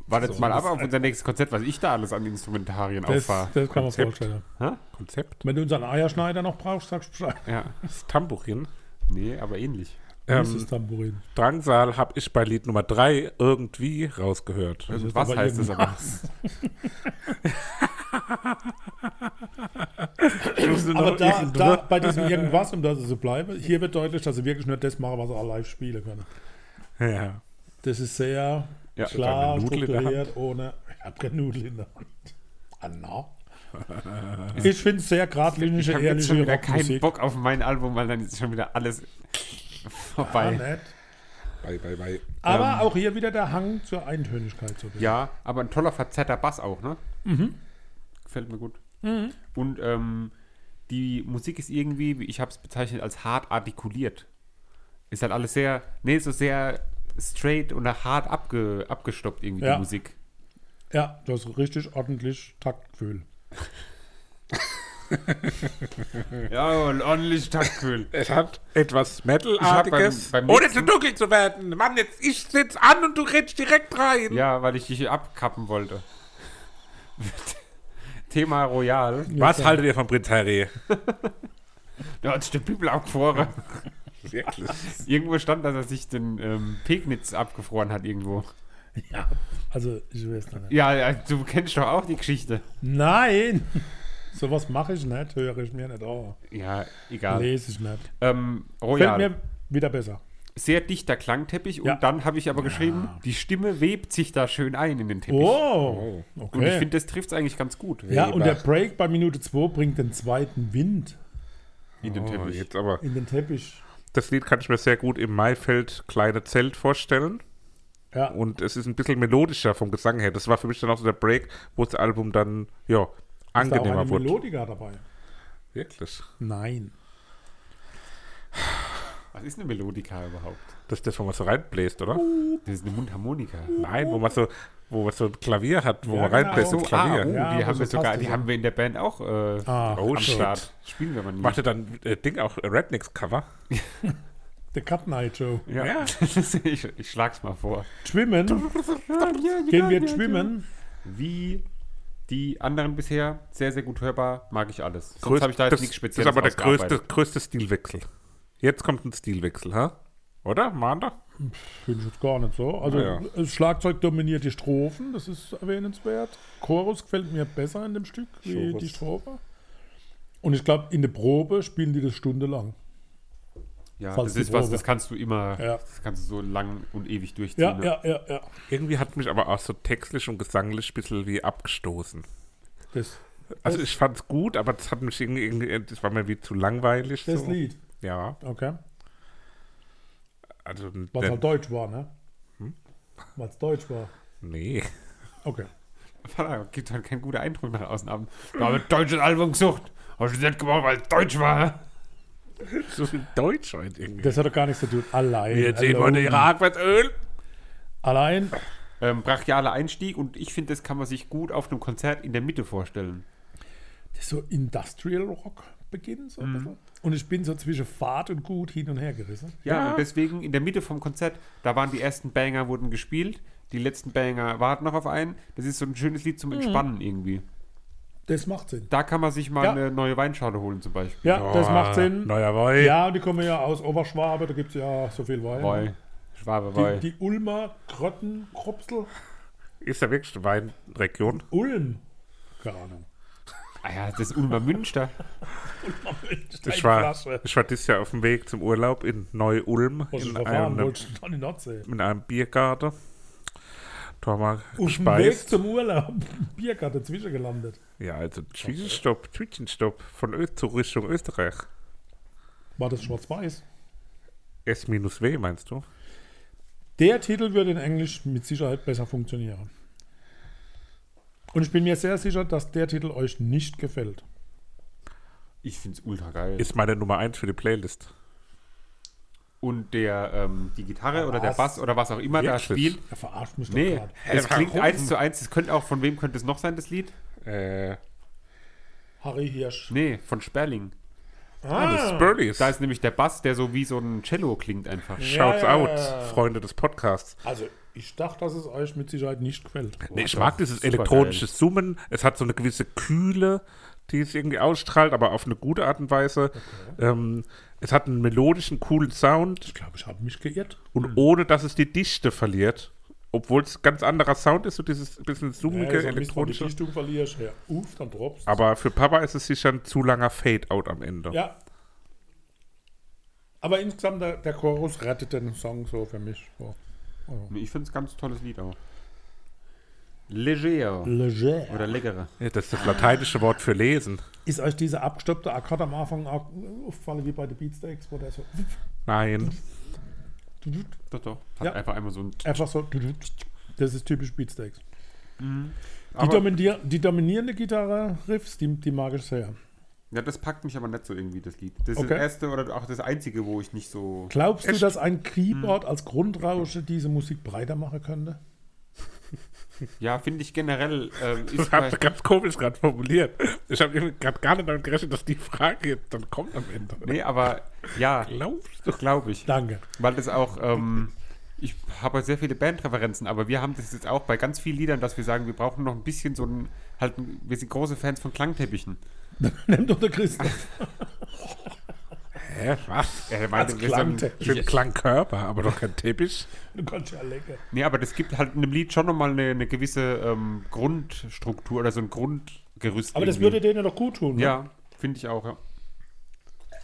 Wartet So, mal ab auf unser nächstes Konzert, was ich da alles an Instrumentarien Das, auffahre. das kann man Konzept. vorstellen. Hä? Konzept. Wenn du unseren Eierschneider noch brauchst, sagst du Bescheid. Ja, Das Tambourin. nee, aber ähnlich. Das Ähm, ist Tambourin. Drangsal habe ich bei Lied Nummer 3 irgendwie rausgehört. Ist was heißt das aber? Aber da, da bei diesem Irgendwas, um das es so bleibe, hier wird deutlich, dass sie wirklich nicht das machen, was sie auch live spielen können. Ja. Das ist sehr Ja, klar, strukturiert, ohne. Ich habe keine Nudel in der Hand. Ah, na. Ich finde es sehr Ich geradlinige, habe jetzt schon ehrliche wieder keinen Rockmusik. Bock auf mein Album, weil dann ist schon wieder alles vorbei. nett. Bei, bei, bei. Aber auch hier wieder der Hang zur Eintönigkeit. So ein bisschen. Ja, aber ein toller verzerrter Bass auch, ne? Mhm. Gefällt mir gut. Und ähm, die Musik ist irgendwie, wie ich habe es bezeichnet, als hart artikuliert. Ist halt alles sehr, nee, so sehr straight und hart abge, abgestoppt irgendwie Ja. die Musik. Ja, du hast richtig ordentlich Taktgefühl. Ja, und ordentlich Taktgefühl. Es hat etwas Metal-artiges. Ohne zu dunkel zu werden. Mann, jetzt ich sitz an und du redest direkt rein. ja, weil ich dich abkappen wollte. Thema Royal. Was haltet ihr von Prinz Harry? Da hat sich der Bibel abgefroren. Wirklich? Irgendwo stand, dass er sich den ähm, Pegnitz abgefroren hat irgendwo. Ja, also ich weiß nicht. Ja, ja, du kennst doch auch die Geschichte. Nein! Sowas mache ich nicht, höre ich mir nicht an. Ja, egal. Lese ich nicht. Ähm, Fällt Royal. mir wieder besser. Sehr dichter Klangteppich Ja. und dann habe ich aber geschrieben, die Stimme webt sich da schön ein in den Teppich. Oh, Und ich okay. finde, das trifft es eigentlich ganz gut Ja, und der Break bei Minute 2 bringt den zweiten Wind in den Oh, Teppich. jetzt aber. in den Teppich. Das Lied kann ich mir sehr gut im Maifeld kleine Zelt vorstellen. Ja, Und es ist ein bisschen melodischer vom Gesang her. Das war für mich dann auch so der Break, wo das Album dann, ja, ist da auch angenehmer eine wurde. Melodika dabei? Wirklich. Nein. Was ist eine Melodika überhaupt? Das ist das, wo man so reinbläst, oder? Das ist eine Mundharmonika. Nein, wo man so, wo man so ein Klavier hat, wo Ja, man genau. reinbläst So, ah, Klavier. oh, Ja, die haben so wir sogar, die es haben wir in der Band auch äh, Ah, Oh, am shit. Start. Spielen wir aber nie. Macht ihr dann äh, Ding auch äh, Rednecks-Cover? der Cut Night Show. Ja, Ja. ich, ich schlag's mal vor. Schwimmen. Gehen wir schwimmen. Wie die anderen bisher, sehr, sehr gut hörbar, mag ich alles. Sonst habe ich da jetzt das, nichts das Spezielles ist aber der größte, größte Stilwechsel. Jetzt kommt ein Stilwechsel, ha? Oder, Mander? Finde ich jetzt gar nicht so. Also ja. das Schlagzeug dominiert die Strophen, das ist erwähnenswert. Chorus gefällt mir besser in dem Stück wie Chorus. die Strophe. Und ich glaube, in der Probe spielen die das stundenlang. Ja, Falls das ist was, das kannst du immer, Ja. das kannst du so lang und ewig durchziehen. Ja, ne? ja, ja, ja. Irgendwie hat mich aber auch so textlich und gesanglich ein bisschen wie abgestoßen. Das, Also Das- ich fand es gut, aber das hat mich irgendwie, irgendwie das war mir wie zu langweilig. das so. Lied. Ja, Okay. also Was der- halt deutsch war, ne? Hm? Was deutsch war. nee. Okay. Gibt halt keinen guten Eindruck nach außen ab. Da habe ich deutsches Album gesucht. Hast du nicht gemacht, weil es deutsch war. So viel Deutsch heute irgendwie. Das hat doch gar nichts zu tun. Allein. Wir sehen alone. heute Irakwärtsöl. Allein. Ähm, brachialer Einstieg und ich finde, das kann man sich gut auf einem Konzert in der Mitte vorstellen. Das ist so Industrial Rock beginnen. So ein Mhm. bisschen. Und ich bin so zwischen Fahrt und Gut hin und her gerissen. Ja, Ja. und deswegen in der Mitte vom Konzert, da waren die ersten Banger wurden gespielt, die letzten Banger warten noch auf einen. Das ist so ein schönes Lied zum Mhm. Entspannen irgendwie. Das macht Sinn. Da kann man sich mal Ja. eine neue Weinschale holen zum Beispiel. Ja, das macht Sinn. Neuer Woi. Ja, und die kommen ja aus Oberschwabe, da gibt es ja so viel Wein. Woi. Schwabe Woi. Die, die Ulmer Krotten, Kropsel, Ist ja wirklich eine Weinregion. Ulm. Keine Ahnung. Ah ja, das ist Ulmer Münster. Ich war, ich war dieses Jahr auf dem Weg zum Urlaub in Neu-Ulm in einem, in einem Biergarten. Da haben wir Auf dem Weg gespeist. zum Urlaub, Biergarten dazwischen gelandet. Ja, also Zwischenstopp, Zwischenstopp von Ö zur Richtung Österreich. War das schwarz-weiß? S-W meinst du? Der Titel würde in Englisch mit Sicherheit besser funktionieren. Und ich bin mir sehr sicher, dass der Titel euch nicht gefällt. Ich finde es ultra geil. Ist meine Nummer 1 für die Playlist. Und der, ähm, die Gitarre oder der Was? Bass oder was auch immer da Wirklich? spielt. Er verarscht mich Nee, doch gerade. es klingt eins zu eins. Das könnte auch, von wem könnte es noch sein, das Lied? Äh, Harry Hirsch. Nee, von Sperling. ah, das Spurleys. Da ist nämlich der Bass, der so wie so ein Cello klingt einfach. Shouts Ja, ja, out, ja, ja. Freunde des Podcasts. Also, ich dachte, dass es euch mit Sicherheit nicht gefällt. Nee, ich mag dieses elektronische Summen. Es hat so eine gewisse Kühle, die es irgendwie ausstrahlt, aber auf eine gute Art und Weise. Ähm, es hat einen melodischen, coolen Sound Ich glaube, ich habe mich geirrt. und ohne, dass es die Dichte verliert. obwohl es ganz anderer Sound ist, so dieses bisschen Ja, zoomige, so ein bisschen die elektronische. Dichtung verlierst, ja, uff, dann droppst Aber für Papa ist es sicher ein zu langer Fade-Out am Ende. Ja. Aber insgesamt, der, der Chorus rettet den Song so für mich. So. Nee, Ich finde es ein ganz tolles Lied auch. Leger. Leger. Oder leckere. Ja, das ist das lateinische Wort für lesen. Ist euch dieser abgestoppte Akkord am Anfang auch aufgefallen wie bei den Beatsteaks, wo der so Nein. Doch, doch. Hat Ja. einfach einmal so ein. einfach so. Das ist typisch Beatsteaks. Die, Aber, dominier die dominierende Gitarre-Riffs, die, die mag ich sehr. ja, das packt mich aber nicht so irgendwie, das Lied. Das ist Okay. das erste oder auch das einzige, wo ich nicht so. Glaubst du, dass ein Keyboard als Grundrausche diese Musik breiter machen könnte? Ja, finde ich generell. Ähm, Das hast du ganz komisch gerade formuliert. Ich habe gerade gar nicht damit gerechnet, dass die Frage jetzt dann kommt am Ende. nee, aber ja, Glaubst du? glaube ich. Danke. Weil das auch, ähm, ich habe sehr viele Bandreferenzen, aber wir haben das jetzt auch bei ganz vielen Liedern, dass wir sagen, wir brauchen noch ein bisschen so ein, halt, wir sind große Fans von Klangteppichen. Nimm doch der Christoph. Hä, was? Er sagen- Klangteppich. Für einen Klangkörper, aber doch kein Teppich. Du kannst ja lecker. Nee, aber das gibt halt in einem Lied schon nochmal eine, eine gewisse ähm, Grundstruktur oder so ein Grundgerüst. Aber das irgendwie. würde denen doch gut tun. Ne? Ja, finde ich auch, ja.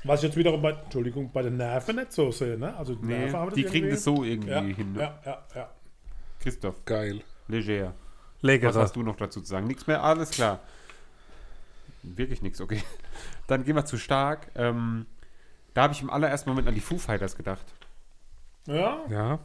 Was ich jetzt wiederum bei, Entschuldigung, bei den Nerven nicht so sehe. Ne? Also die Nee, Nerven haben die kriegen irgendwie- das so irgendwie ja, hin. Ne? Ja, ja, ja. Christoph, Geil. leger. Was Leckerer. hast du noch dazu zu sagen? Nichts mehr? Alles klar. Wirklich nichts, okay. Dann gehen wir zu stark. Ähm, da habe ich im allerersten Moment an die Foo Fighters gedacht. Ja, Ja.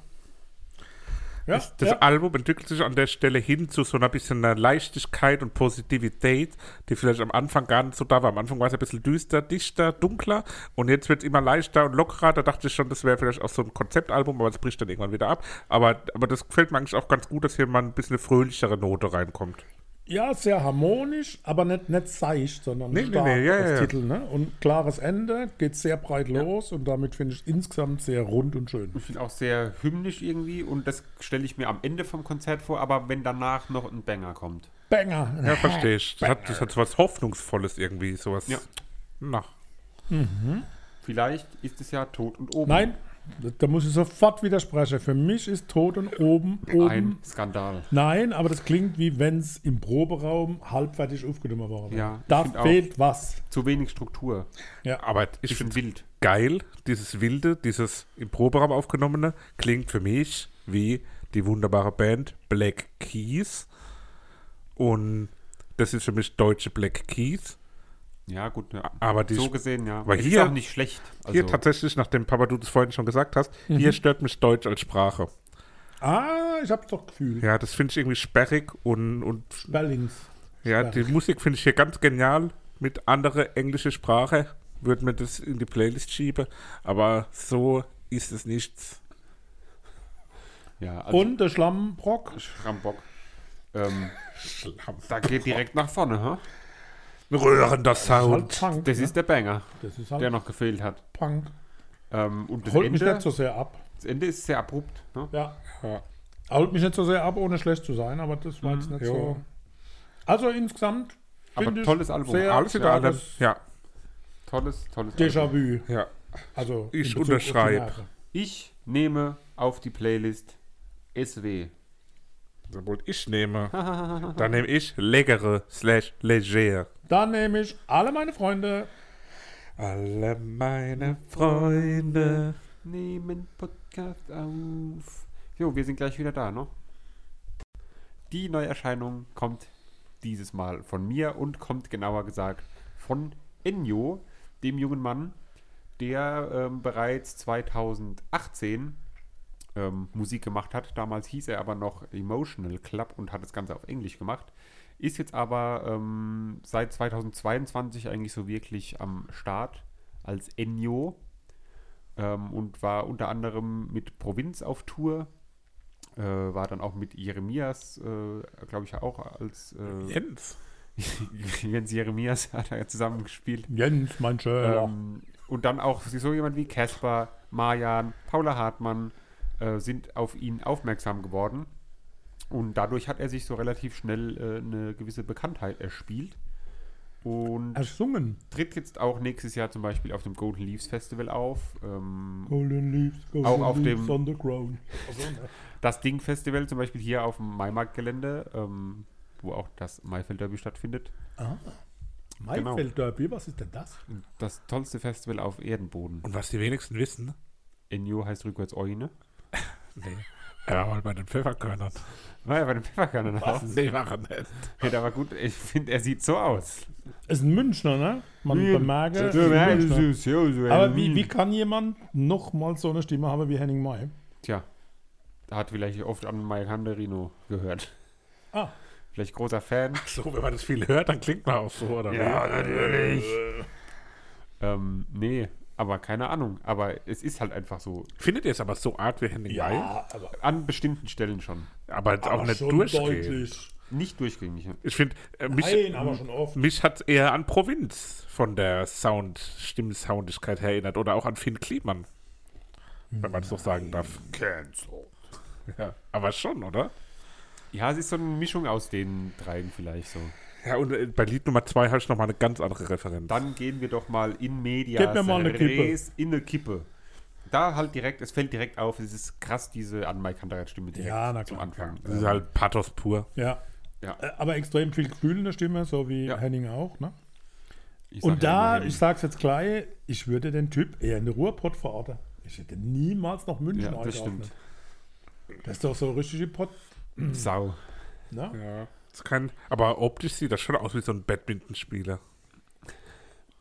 ja, Das, das ja. Album entwickelt sich an der Stelle hin zu so einer bisschen einer Leichtigkeit und Positivität, die vielleicht am Anfang gar nicht so da war. Am Anfang war es ein bisschen düster, dichter, dunkler und jetzt wird es immer leichter und lockerer. Da dachte ich schon, das wäre vielleicht auch so ein Konzeptalbum, aber es bricht dann irgendwann wieder ab. Aber, aber das gefällt mir eigentlich auch ganz gut, dass hier mal ein bisschen eine fröhlichere Note reinkommt. Ja, sehr harmonisch, aber nicht, nicht seicht, sondern Nee, nee, stark nee, ja, als ja, ja. Titel. Ne? Und klares Ende, geht sehr breit los und damit finde ich insgesamt sehr rund und schön. Ich finde auch sehr hymnisch irgendwie und das stelle ich mir am Ende vom Konzert vor, aber wenn danach noch ein Banger kommt. Banger. Ja, verstehe ich. Das hat, das hat so was Hoffnungsvolles irgendwie, sowas. Ja. Na. Vielleicht ist es ja tot und oben. Nein, da, muss ich sofort widersprechen. Für mich ist Tod und oben, oben. Ein Skandal. Nein, aber das klingt wie wenn es im Proberaum halbfertig aufgenommen worden wäre. Ja, da fehlt was. Zu wenig Struktur. Aber ich Ist finde wild. geil, dieses Wilde, dieses im Proberaum aufgenommene, klingt für mich wie die wunderbare Band Black Keys. Und das ist für mich deutsche Black Keys. Ja, gut. Ja. Aber die so gesehen, ja. weil Es hier- ist auch nicht schlecht. Also, hier tatsächlich, nachdem Papa du das vorhin schon gesagt hast, hier stört mich Deutsch als Sprache. Ah, ich hab's doch gefühlt. Ja, das finde ich irgendwie sperrig und, und Spellings. ja, die Musik finde ich hier ganz genial. Mit anderer englische Sprache würde mir das in die Playlist schieben, aber so ist es nichts. ja, also Und der Schlammbrock. Schrambock. Ähm, Schlamm. da geht direkt nach vorne, ha? Rührender Halt Sound. Punk. Das ne? ist der Banger, das ist halt der noch gefehlt hat. Punk. Ähm, und das Holt mich Ende, nicht so sehr ab. das Ende ist sehr abrupt. Ne? Ja. Ja. Holt mich nicht so sehr ab, ohne schlecht zu sein, aber das war jetzt nicht ja. so. Also insgesamt. Aber tolles Album. Sehr, Alles allem. das Ja, Tolles, tolles Album. ja. Déjà-vu. Also in Ich unterschreibe. Ich nehme auf die Playlist SW. Obwohl ich nehme, dann nehme ich leckere slash leger. Dann nehme ich alle meine Freunde. Alle meine Freunde. Nehmen Podcast auf. Jo, wir sind gleich wieder da, ne? Die Neuerscheinung kommt dieses Mal von mir und kommt genauer gesagt von Ennio, dem jungen Mann, der ähm, bereits 2018 ähm, Musik gemacht hat. Damals hieß er aber noch Emotional Club und hat das Ganze auf Englisch gemacht. Ist jetzt aber ähm, seit 2022 eigentlich so wirklich am Start als Ennio ähm, und war unter anderem mit Provinz auf Tour. Äh, war dann auch mit Jeremias, äh, glaube ich, auch als äh, Jens. Jens Jeremias hat er zusammen gespielt. Jens, Schöner. Ähm, und dann auch so jemand wie Casper, Marjan, Paula Hartmann äh, sind auf ihn aufmerksam geworden. Und dadurch hat er sich so relativ schnell äh, eine gewisse Bekanntheit erspielt. Und Ersungen. tritt jetzt auch nächstes Jahr zum Beispiel auf dem Golden Leaves Festival auf. Ähm, Golden Leaves, Golden Auch auf Leaves dem- on the ground. das Ding-Festival zum Beispiel hier auf dem Maimarkt-Gelände, ähm, wo auch das Maifeld Derby stattfindet. Ah. Genau. Maifeld Derby, was ist denn das? Das tollste Festival auf Erdenboden. Und was die wenigsten wissen, Enyo heißt rückwärts Eune. Nee, er war mal bei den Pfefferkörnern. War ja bei den Pfefferkörnern auch. Nee, war er nicht. Ja, aber gut, ich finde, er sieht so aus. Ist ein Münchner, ne? Man Ja, bemerke, Ja, ja, Aber wie, wie kann jemand noch mal so eine Stimme haben wie Henning May? Tja, da hat vielleicht oft an Mike Handerino gehört. Ah, Vielleicht großer Fan. So, wenn man das viel hört, dann klingt man auch so, oder? Ja, wie? natürlich. Ähm, nee, aber keine Ahnung. Aber es ist halt einfach so. Findet ihr es aber so arg wie Henning May? ja, aber, An bestimmten Stellen schon. Aber, jetzt auch aber nicht deutlich. Nicht durchgängig. Ich finde, äh, mich, Nein, aber mich hat eher an Provinz von der Sound, Stimmsoundigkeit her erinnert. Oder auch an Finn Kliman. Wenn man es so sagen darf. Ja, aber schon, oder? Ja, es ist so eine Mischung aus den dreien vielleicht so. Ja, und äh, bei Lied Nummer zwei habe ich nochmal eine ganz andere Referenz. Dann gehen wir doch mal in Media. Gib mir mal eine Kippe. In eine Kippe. Da halt direkt, es fällt direkt auf, es ist krass, diese an Mike Hunter Stimme direkt Ja, na zum klar, Anfang. das ist halt Pathos pur. Ja. Ja. Äh, Aber extrem viel Gefühl in der Stimme, so wie Ja. Henning auch. Ne? Und da, ich sag's jetzt gleich, ich würde den Typ eher in der Ruhrpott verorten. Ich hätte niemals nach München ja, das stimmt. Das ist doch so richtig Pott. Sau. Ne? Ja. Das kann, aber optisch sieht das schon aus wie so ein Badmintonspieler.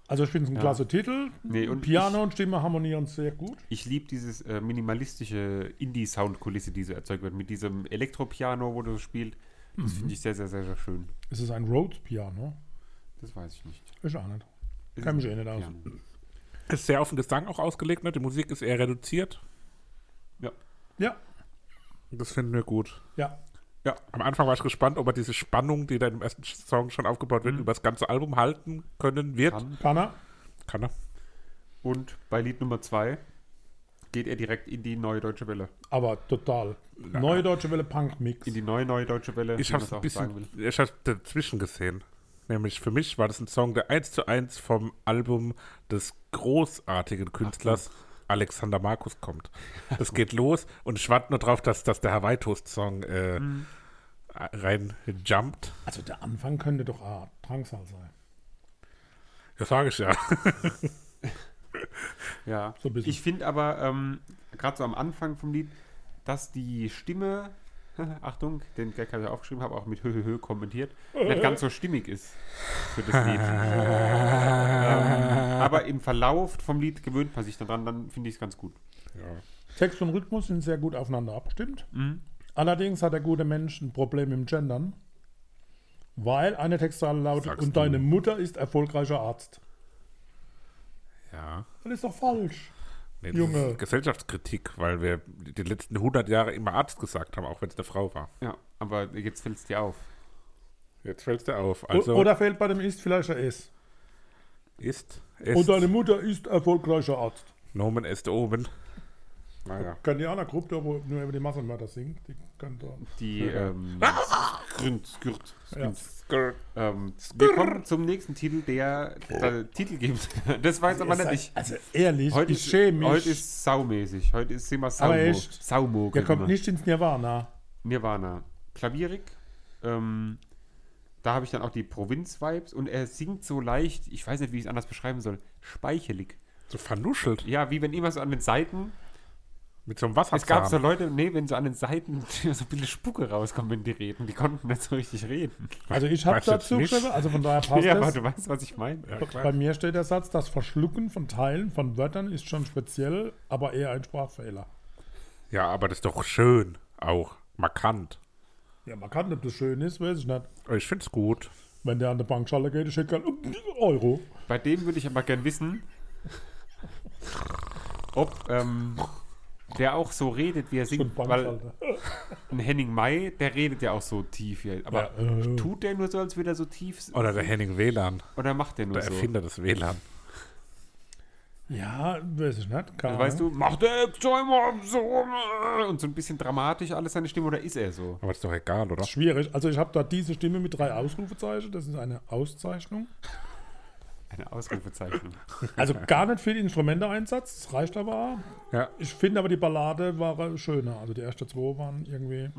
Also ich finde es ein Ja. klasse Titel. Nee, und Piano und Stimme harmonieren sehr gut. Ich liebe dieses äh, minimalistische Indie-Sound-Kulisse, die so erzeugt wird. Mit diesem Elektropiano, wo du spielt. Das Mhm. finde ich sehr, sehr, sehr, sehr schön. Es ist ein Rhodes-Piano. Das weiß ich nicht. Ich auch nicht. Ist Kenn es mich eh nicht aus. Piano? Ist sehr auf den Gesang auch ausgelegt, ne? Die Musik ist eher reduziert. Ja, Das finden wir gut. ja. Ja, Am Anfang war ich gespannt, ob er diese Spannung, die da im ersten Song schon aufgebaut wird, über das ganze Album halten können wird. kann. Kann er? Kann er. Und bei Lied Nummer 2 geht er direkt in die neue Deutsche Welle. Aber total. Neue Deutsche Welle Punk-Mix. In die neue, neue Deutsche Welle. Ich habe es ein bisschen, will. ich habe dazwischen gesehen. Nämlich für mich war das ein Song, der eins zu eins vom Album des großartigen Künstlers Alexander Markus kommt. Das geht los und ich warte nur drauf, dass, dass der Hawaii Toast Song äh, Mhm. rein jumpt. Also der Anfang könnte doch ah, Drangsal sein. Das sage ich ja. Ja. So. Ich finde aber, ähm, gerade so am Anfang vom Lied, dass die Stimme, Achtung, den Gag habe ich aufgeschrieben, habe auch mit Hö, Hö, Hö kommentiert, nicht ganz so stimmig ist für das Lied. ähm, aber im Verlauf vom Lied gewöhnt man sich daran, dann finde ich es ganz gut. Text und Rhythmus sind sehr gut aufeinander abgestimmt. Allerdings hat der gute Mensch ein Problem dem Gendern. Weil eine Textzeile lautet, Sagst und du. deine Mutter ist erfolgreicher Arzt. ja. Das ist doch falsch. Nee, das Junge. ist Gesellschaftskritik, weil wir die letzten 100 Jahre immer Arzt gesagt haben, auch wenn es eine Frau war. Ja, aber jetzt fällt es dir auf. Jetzt fällt es dir auf. O- Also Oder fehlt bei dem Ist vielleicht ein S. ist Und deine Mutter ist erfolgreicher Arzt. Nomen est oben. Naja. Kann die andere Gruppe, da, wo nur über die Massenmörder singt, die kann da. Die ähm, Gründ, Skürt, Ja. ähm, wir kommen zum nächsten Titel, der, der Titel gibt. Das weiß aber nicht ich. Also ehrlich, Heute ich ist, schäme mich. heute ist saumäßig. Heute ist immer Aber Saumo. echt? Saumo. Kennt kommt nicht ins Nirvana. Nirvana. Klavierig. Ähm, da habe ich dann auch die Provinz-Vibes und er singt so leicht, ich weiß nicht, wie ich es anders beschreiben soll, speichelig. So vernuschelt. Ja, wie wenn immer so an den Seiten, Mit so einem Wasserzahn. es gab so Leute, nee, wenn so an den Seiten so ein bisschen Spucke rauskommt, wenn die reden, die konnten nicht so richtig reden. Also ich habe dazu geschrieben, also von daher passt ja, aber das. du weißt, was ich meine. Ja. Bei mir steht der Satz, das Verschlucken von Teilen von Wörtern ist schon speziell, aber eher ein Sprachfehler. ja, aber das ist doch schön. Auch markant. Ja, man kann, ob das schön ist, weiß ich nicht. Aber Ich finde es gut. Wenn der an der Bankschale geht, ich hätte gerne Euro. Bei dem würde ich aber gern wissen, ob ähm, der auch so redet, wie er singt, weil Bankschalter. ein Henning May, der redet ja auch so tief hier. Aber Ja, äh. tut der nur so, als würde er so tief s- Oder der Henning WLAN. oder macht der nur Der so? Erfinder des WLAN. Ja, weiß ich nicht. Keine Also, weißt du, macht der extra immer so und so ein bisschen dramatisch alles seine Stimme oder ist er so? Aber ist doch egal, oder? Schwierig. Also ich habe da diese Stimme mit drei Ausrufezeichen. Das ist eine Auszeichnung. Eine Ausrufezeichnung. Also gar nicht viel Instrumente-Einsatz, das reicht aber. Ja, Ich finde aber die Ballade war schöner. Also die ersten zwei waren irgendwie.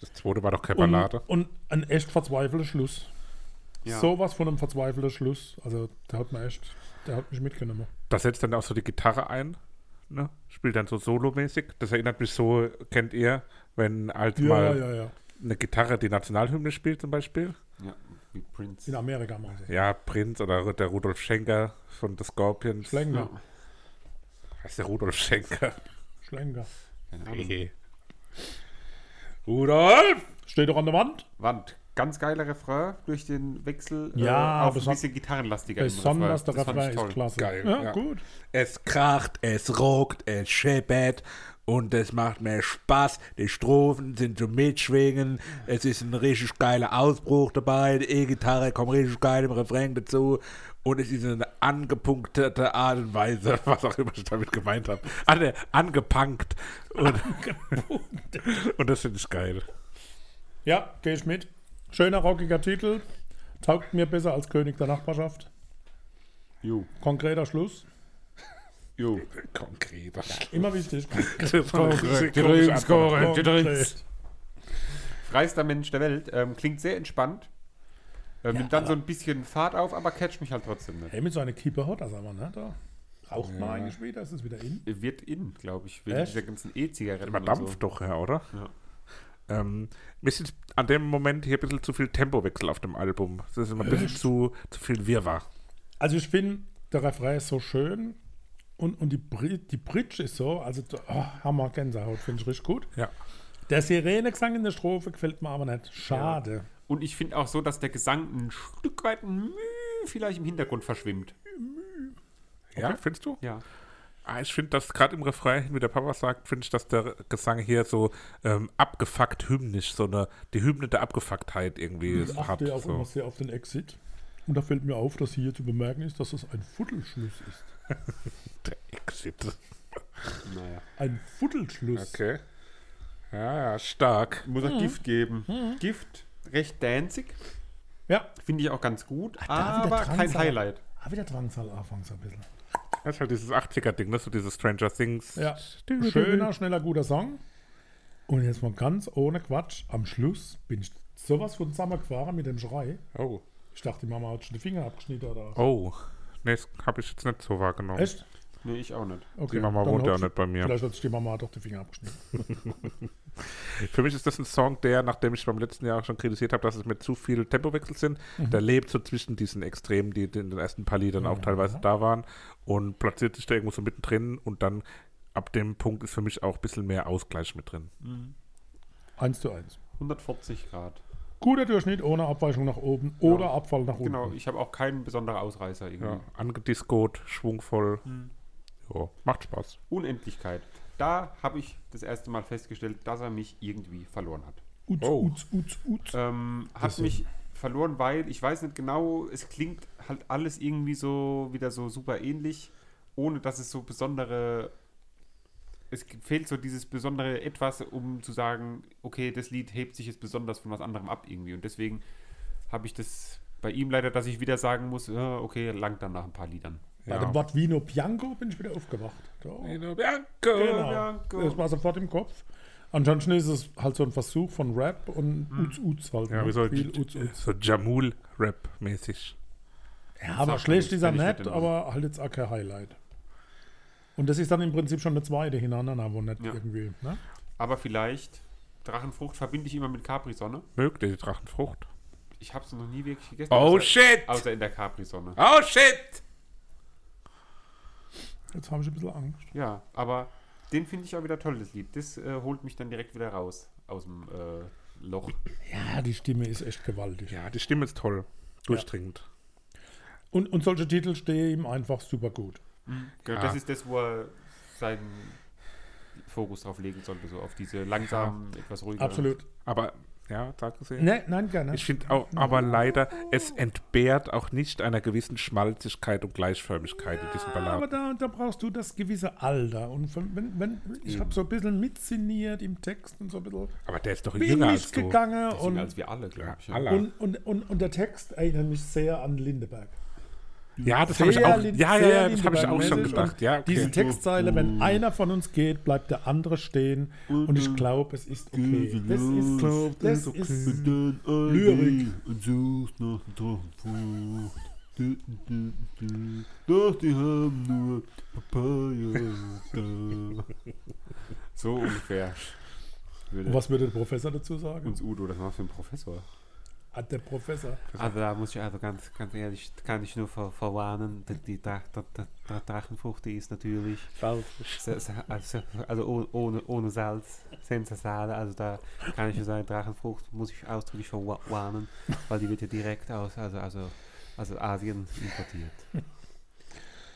das zweite war doch keine Und, Ballade. und ein echt verzweifelter Schluss. Ja. Sowas von einem verzweifelten Schluss. Also der hat mir echt, der hat mich mitgenommen. Da setzt dann auch so die Gitarre ein. Ne? Spielt dann so solomäßig. Das erinnert mich so, kennt ihr, wenn als Ja, mal ja, ja. eine Gitarre die Nationalhymne spielt zum Beispiel. Ja, wie Prince. In Amerika machen sie. Ja, Prinz oder der Rudolf Schenker von The Scorpions. Schlenker. Heißt der Rudolf Schenker? Schlenker. Keine Ahnung. Nee. Rudolf! Steht doch an der Wand. Wand. Ganz geiler Refrain durch den Wechsel Ja, äh, auf ein bisschen gitarrenlastiger. im Besonders der Refrain ist toll. klasse. Geil, Ja, ja. gut. Es kracht, es ruckt, es scheppert und es macht mir Spaß. Die Strophen sind zum Mitschwingen. Es ist ein richtig geiler Ausbruch dabei. Die E-Gitarre kommt richtig geil im Refrain dazu. Und es ist eine angepunktete Art und Weise, was auch immer ich damit gemeint habe. Ange angepunkt. Und, und das finde ich geil. Ja, gehe ich mit. Schöner, rockiger Titel. Taugt mir besser als König der Nachbarschaft. Jo. Konkreter Schluss. Jo. Konkreter. Immer wichtig. Konkret. Freister Mensch der Welt. Ähm, klingt sehr entspannt. Ähm, nimmt dann so ein bisschen Fahrt auf, aber catcht mich halt trotzdem nicht. Hey, mit so einer Kippe hat das aber, ne? Da raucht man eigentlich wieder, ist es wieder in. Wird in, glaube ich, wegen Echt? dieser ganzen E-Zigaretten. Man dampft doch, ja, oder? Ja. Ähm, mir ist jetzt an dem Moment hier ein bisschen zu viel Tempowechsel auf dem Album. Das ist immer ein bisschen zu, zu viel Wirrwarr. Also ich finde, der Refrain ist so schön und, und die, Bri die Bridge ist so, also oh, Hammer, Gänsehaut, finde ich richtig gut. Ja. Der Sirenegesang in der Strophe gefällt mir aber nicht. Schade. Und ich finde auch so, dass der Gesang ein Stück weit ein Müh vielleicht im Hintergrund verschwimmt. Ja, findest du? Ja. Ah, ich finde, dass gerade im Refrain, wie der Papa sagt, finde ich, dass der Gesang hier so ähm, abgefuckt hymnisch, so eine, die Hymne der Abgefucktheit irgendwie Ich hat. achte auch immer So. sehr auf den Exit. Und da fällt mir auf, dass hier zu bemerken ist, dass es ein Viertelschluss ist. Der Exit. Naja. Ein Viertelschluss. Okay. Ja, ja, stark. Muss auch Gift geben. Gift, recht danzig. Ja, Finde ich auch ganz gut, da wieder aber kein. Highlight. ah, wieder Drangsal anfangs ein bisschen. Das ist halt dieses 80er-Ding, ne? so dieses Stranger Things. Ja, schöner, schneller, guter Song. Und jetzt mal ganz ohne Quatsch, am Schluss bin ich sowas von zusammengefahren mit dem Schrei. Oh. Ich dachte, die Mama hat schon die Finger abgeschnitten oder Oh. Nee, das habe ich jetzt nicht so wahrgenommen. Echt? Nee, ich auch nicht. Okay. Die Mama wohnt ja auch nicht bei mir. Vielleicht hat sich die Mama doch die Finger abgeschnitten. Für mich ist das ein Song, der, nachdem ich beim letzten Jahr schon kritisiert habe, dass es mit zu viel Tempowechsel sind, Mhm. der lebt so zwischen diesen Extremen, die in den ersten paar Liedern auch teilweise da waren und platziert sich da irgendwo so mittendrin und dann ab dem Punkt ist für mich auch ein bisschen mehr Ausgleich mit drin. Eins zu eins. 140 Grad. Guter Durchschnitt ohne Abweichung nach oben oder Abfall nach unten. Genau, ich habe auch keinen besonderen Ausreißer irgendwie. Ja, angediscot, schwungvoll. Mhm. Ja, macht Spaß. Unendlichkeit. Da habe ich das erste Mal festgestellt, dass er mich irgendwie verloren hat. Uts, Oh. uts, uts, uts. Ähm, hat mich verloren, weil ich weiß nicht genau, es klingt halt alles irgendwie so wieder so super ähnlich, ohne dass es so besondere. Es fehlt so dieses besondere Etwas, um zu sagen, okay, das Lied hebt sich jetzt besonders von was anderem ab irgendwie. Und deswegen habe ich das bei ihm leider, dass ich wieder sagen muss, ja, okay, langt dann nach ein paar Liedern. Bei dem Wort Vino Bianco bin ich wieder aufgewacht. Da. Vino Bianco. Genau. Bianco. Das war sofort im Kopf. Ansonsten ist es halt so ein Versuch von Rap und Uts, Uts halt. Ja, ne? wie so, Viel Uts, Uts. so Jamul-Rap-mäßig. Ja, aber schlecht ist er nicht, aber halt jetzt auch kein Highlight. Und das ist dann im Prinzip schon eine zweite hintereinander, wo nicht Ja. irgendwie. Ne? Aber vielleicht, Drachenfrucht verbinde ich immer mit Capri-Sonne. Mögt ihr die Drachenfrucht? Ich habe es noch nie wirklich gegessen. Oh außer, shit! Außer in der Capri-Sonne. Oh shit! Jetzt habe ich ein bisschen Angst. Ja, aber den finde ich auch wieder toll, das Lied. Das äh, holt mich dann direkt wieder raus aus dem äh, Loch. Ja, die Stimme ist echt gewaltig. Ja, die Stimme ist toll. Durchdringend. Und, und solche Titel stehen ihm einfach super gut. Ja, Ja. Das ist das, wo er seinen Fokus drauf legen sollte, so auf diese langsamen, etwas ruhigeren. Absolut. Aber, ja, sag es Ne, nein, gerne. Ich finde auch, aber leider, es entbehrt auch nicht einer gewissen Schmalzigkeit und Gleichförmigkeit in diesen aber Balladen. da, da brauchst du das gewisse Alter. Und wenn, wenn, ich habe so ein bisschen mitsinniert im Text und so ein bisschen Aber der ist doch bin jünger als du. gegangen. Und, als wir alle, glaube ich. alle. und, und, und, und der Text erinnert mich sehr an Lindeberg. Ja, das habe ich auch. Ja, ja, ja, das habe ich auch schon gedacht. und Ja, okay. Diese Textzeile, wenn einer von uns geht, bleibt der andere stehen. Und ich glaube, es ist okay. Das ist, das ist Lyrik. Und suchst nach du. Doch die haben nur Papaya da. So ungefähr. Würde Was würde der Professor dazu sagen? uns Udo, das war für ein Professor. Hat der Professor. Also da muss ich also ganz, ganz ehrlich, kann ich nur ver verwarnen, die, die Dra Dra Dra Dra Drachenfrucht, die ist natürlich also, also oh- ohne, ohne Salz, Sensasale, also da kann ich nur sagen, Drachenfrucht muss ich ausdrücklich verwarnen, weil die wird ja direkt aus, also, also, also Asien importiert.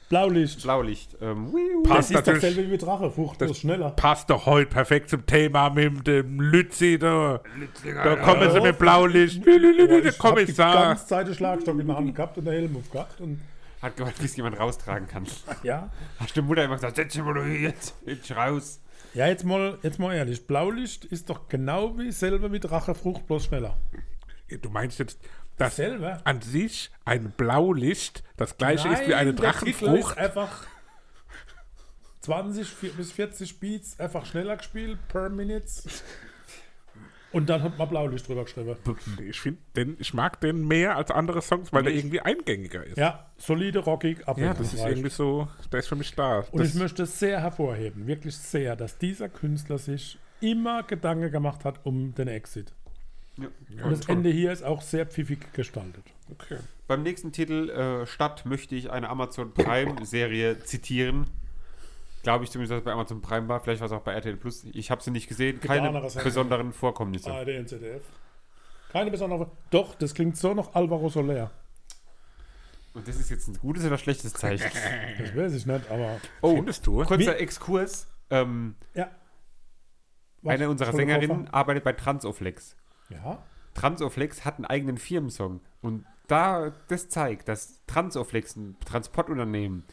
Blaulicht. Blaulicht. Ähm, Das Passt ist natürlich. dasselbe wie Drache. Frucht bloß schneller. Passt doch heute perfekt zum Thema mit dem Lützi da. Da kommen sie mit Blaulicht. Der Ich hab die Kommissar. ganze Zeit den Schlagstock in der Hand gehabt und der Helm aufgehabt. Und hat gemeint, bis jemand raustragen kann. ja. Hast die Mutter immer gesagt, setz dich mal jetzt, jetzt raus. Ja, jetzt mal, jetzt mal ehrlich. Blaulicht ist doch genau wie selber wie Drachefrucht, bloß schneller. Du meinst jetzt, dass Selber? an sich ein Blaulicht das gleiche ist wie eine der Titel Drachenfrucht? Ist einfach 20 vier- bis 40 Beats einfach schneller gespielt per Minute. Und dann hat man Blaulicht drüber geschrieben. Ich, find den, ich mag den mehr als andere Songs, weil der irgendwie eingängiger ist. Ja, solide, rockig, Ja, das ist abwechslungsreich. irgendwie so, der ist für mich da. Und Das, ich möchte sehr hervorheben, wirklich sehr, dass dieser Künstler sich immer Gedanken gemacht hat um den Exit. Ja. Und das Ende hier ist auch sehr pfiffig gestaltet. okay. Beim nächsten Titel, äh, Stadt, möchte ich eine Amazon Prime-Serie zitieren. Glaube ich zumindest, dass es bei Amazon Prime war. Vielleicht war es auch bei RTL Plus. Ich habe sie nicht gesehen. Keine besonderen Vorkommnisse. ARD und ZDF. Keine besondere. Doch, das klingt so nach Alvaro Soler. Und das ist jetzt ein gutes oder schlechtes Zeichen? Das weiß ich nicht, aber. Oh, Findest du? kurzer Exkurs. Ähm, Ja. Was? eine unserer Sängerinnen arbeitet bei Transoflex. Ja. Transoflex hat einen eigenen Firmensong. Und da das zeigt, dass Transoflex, ein Transportunternehmen,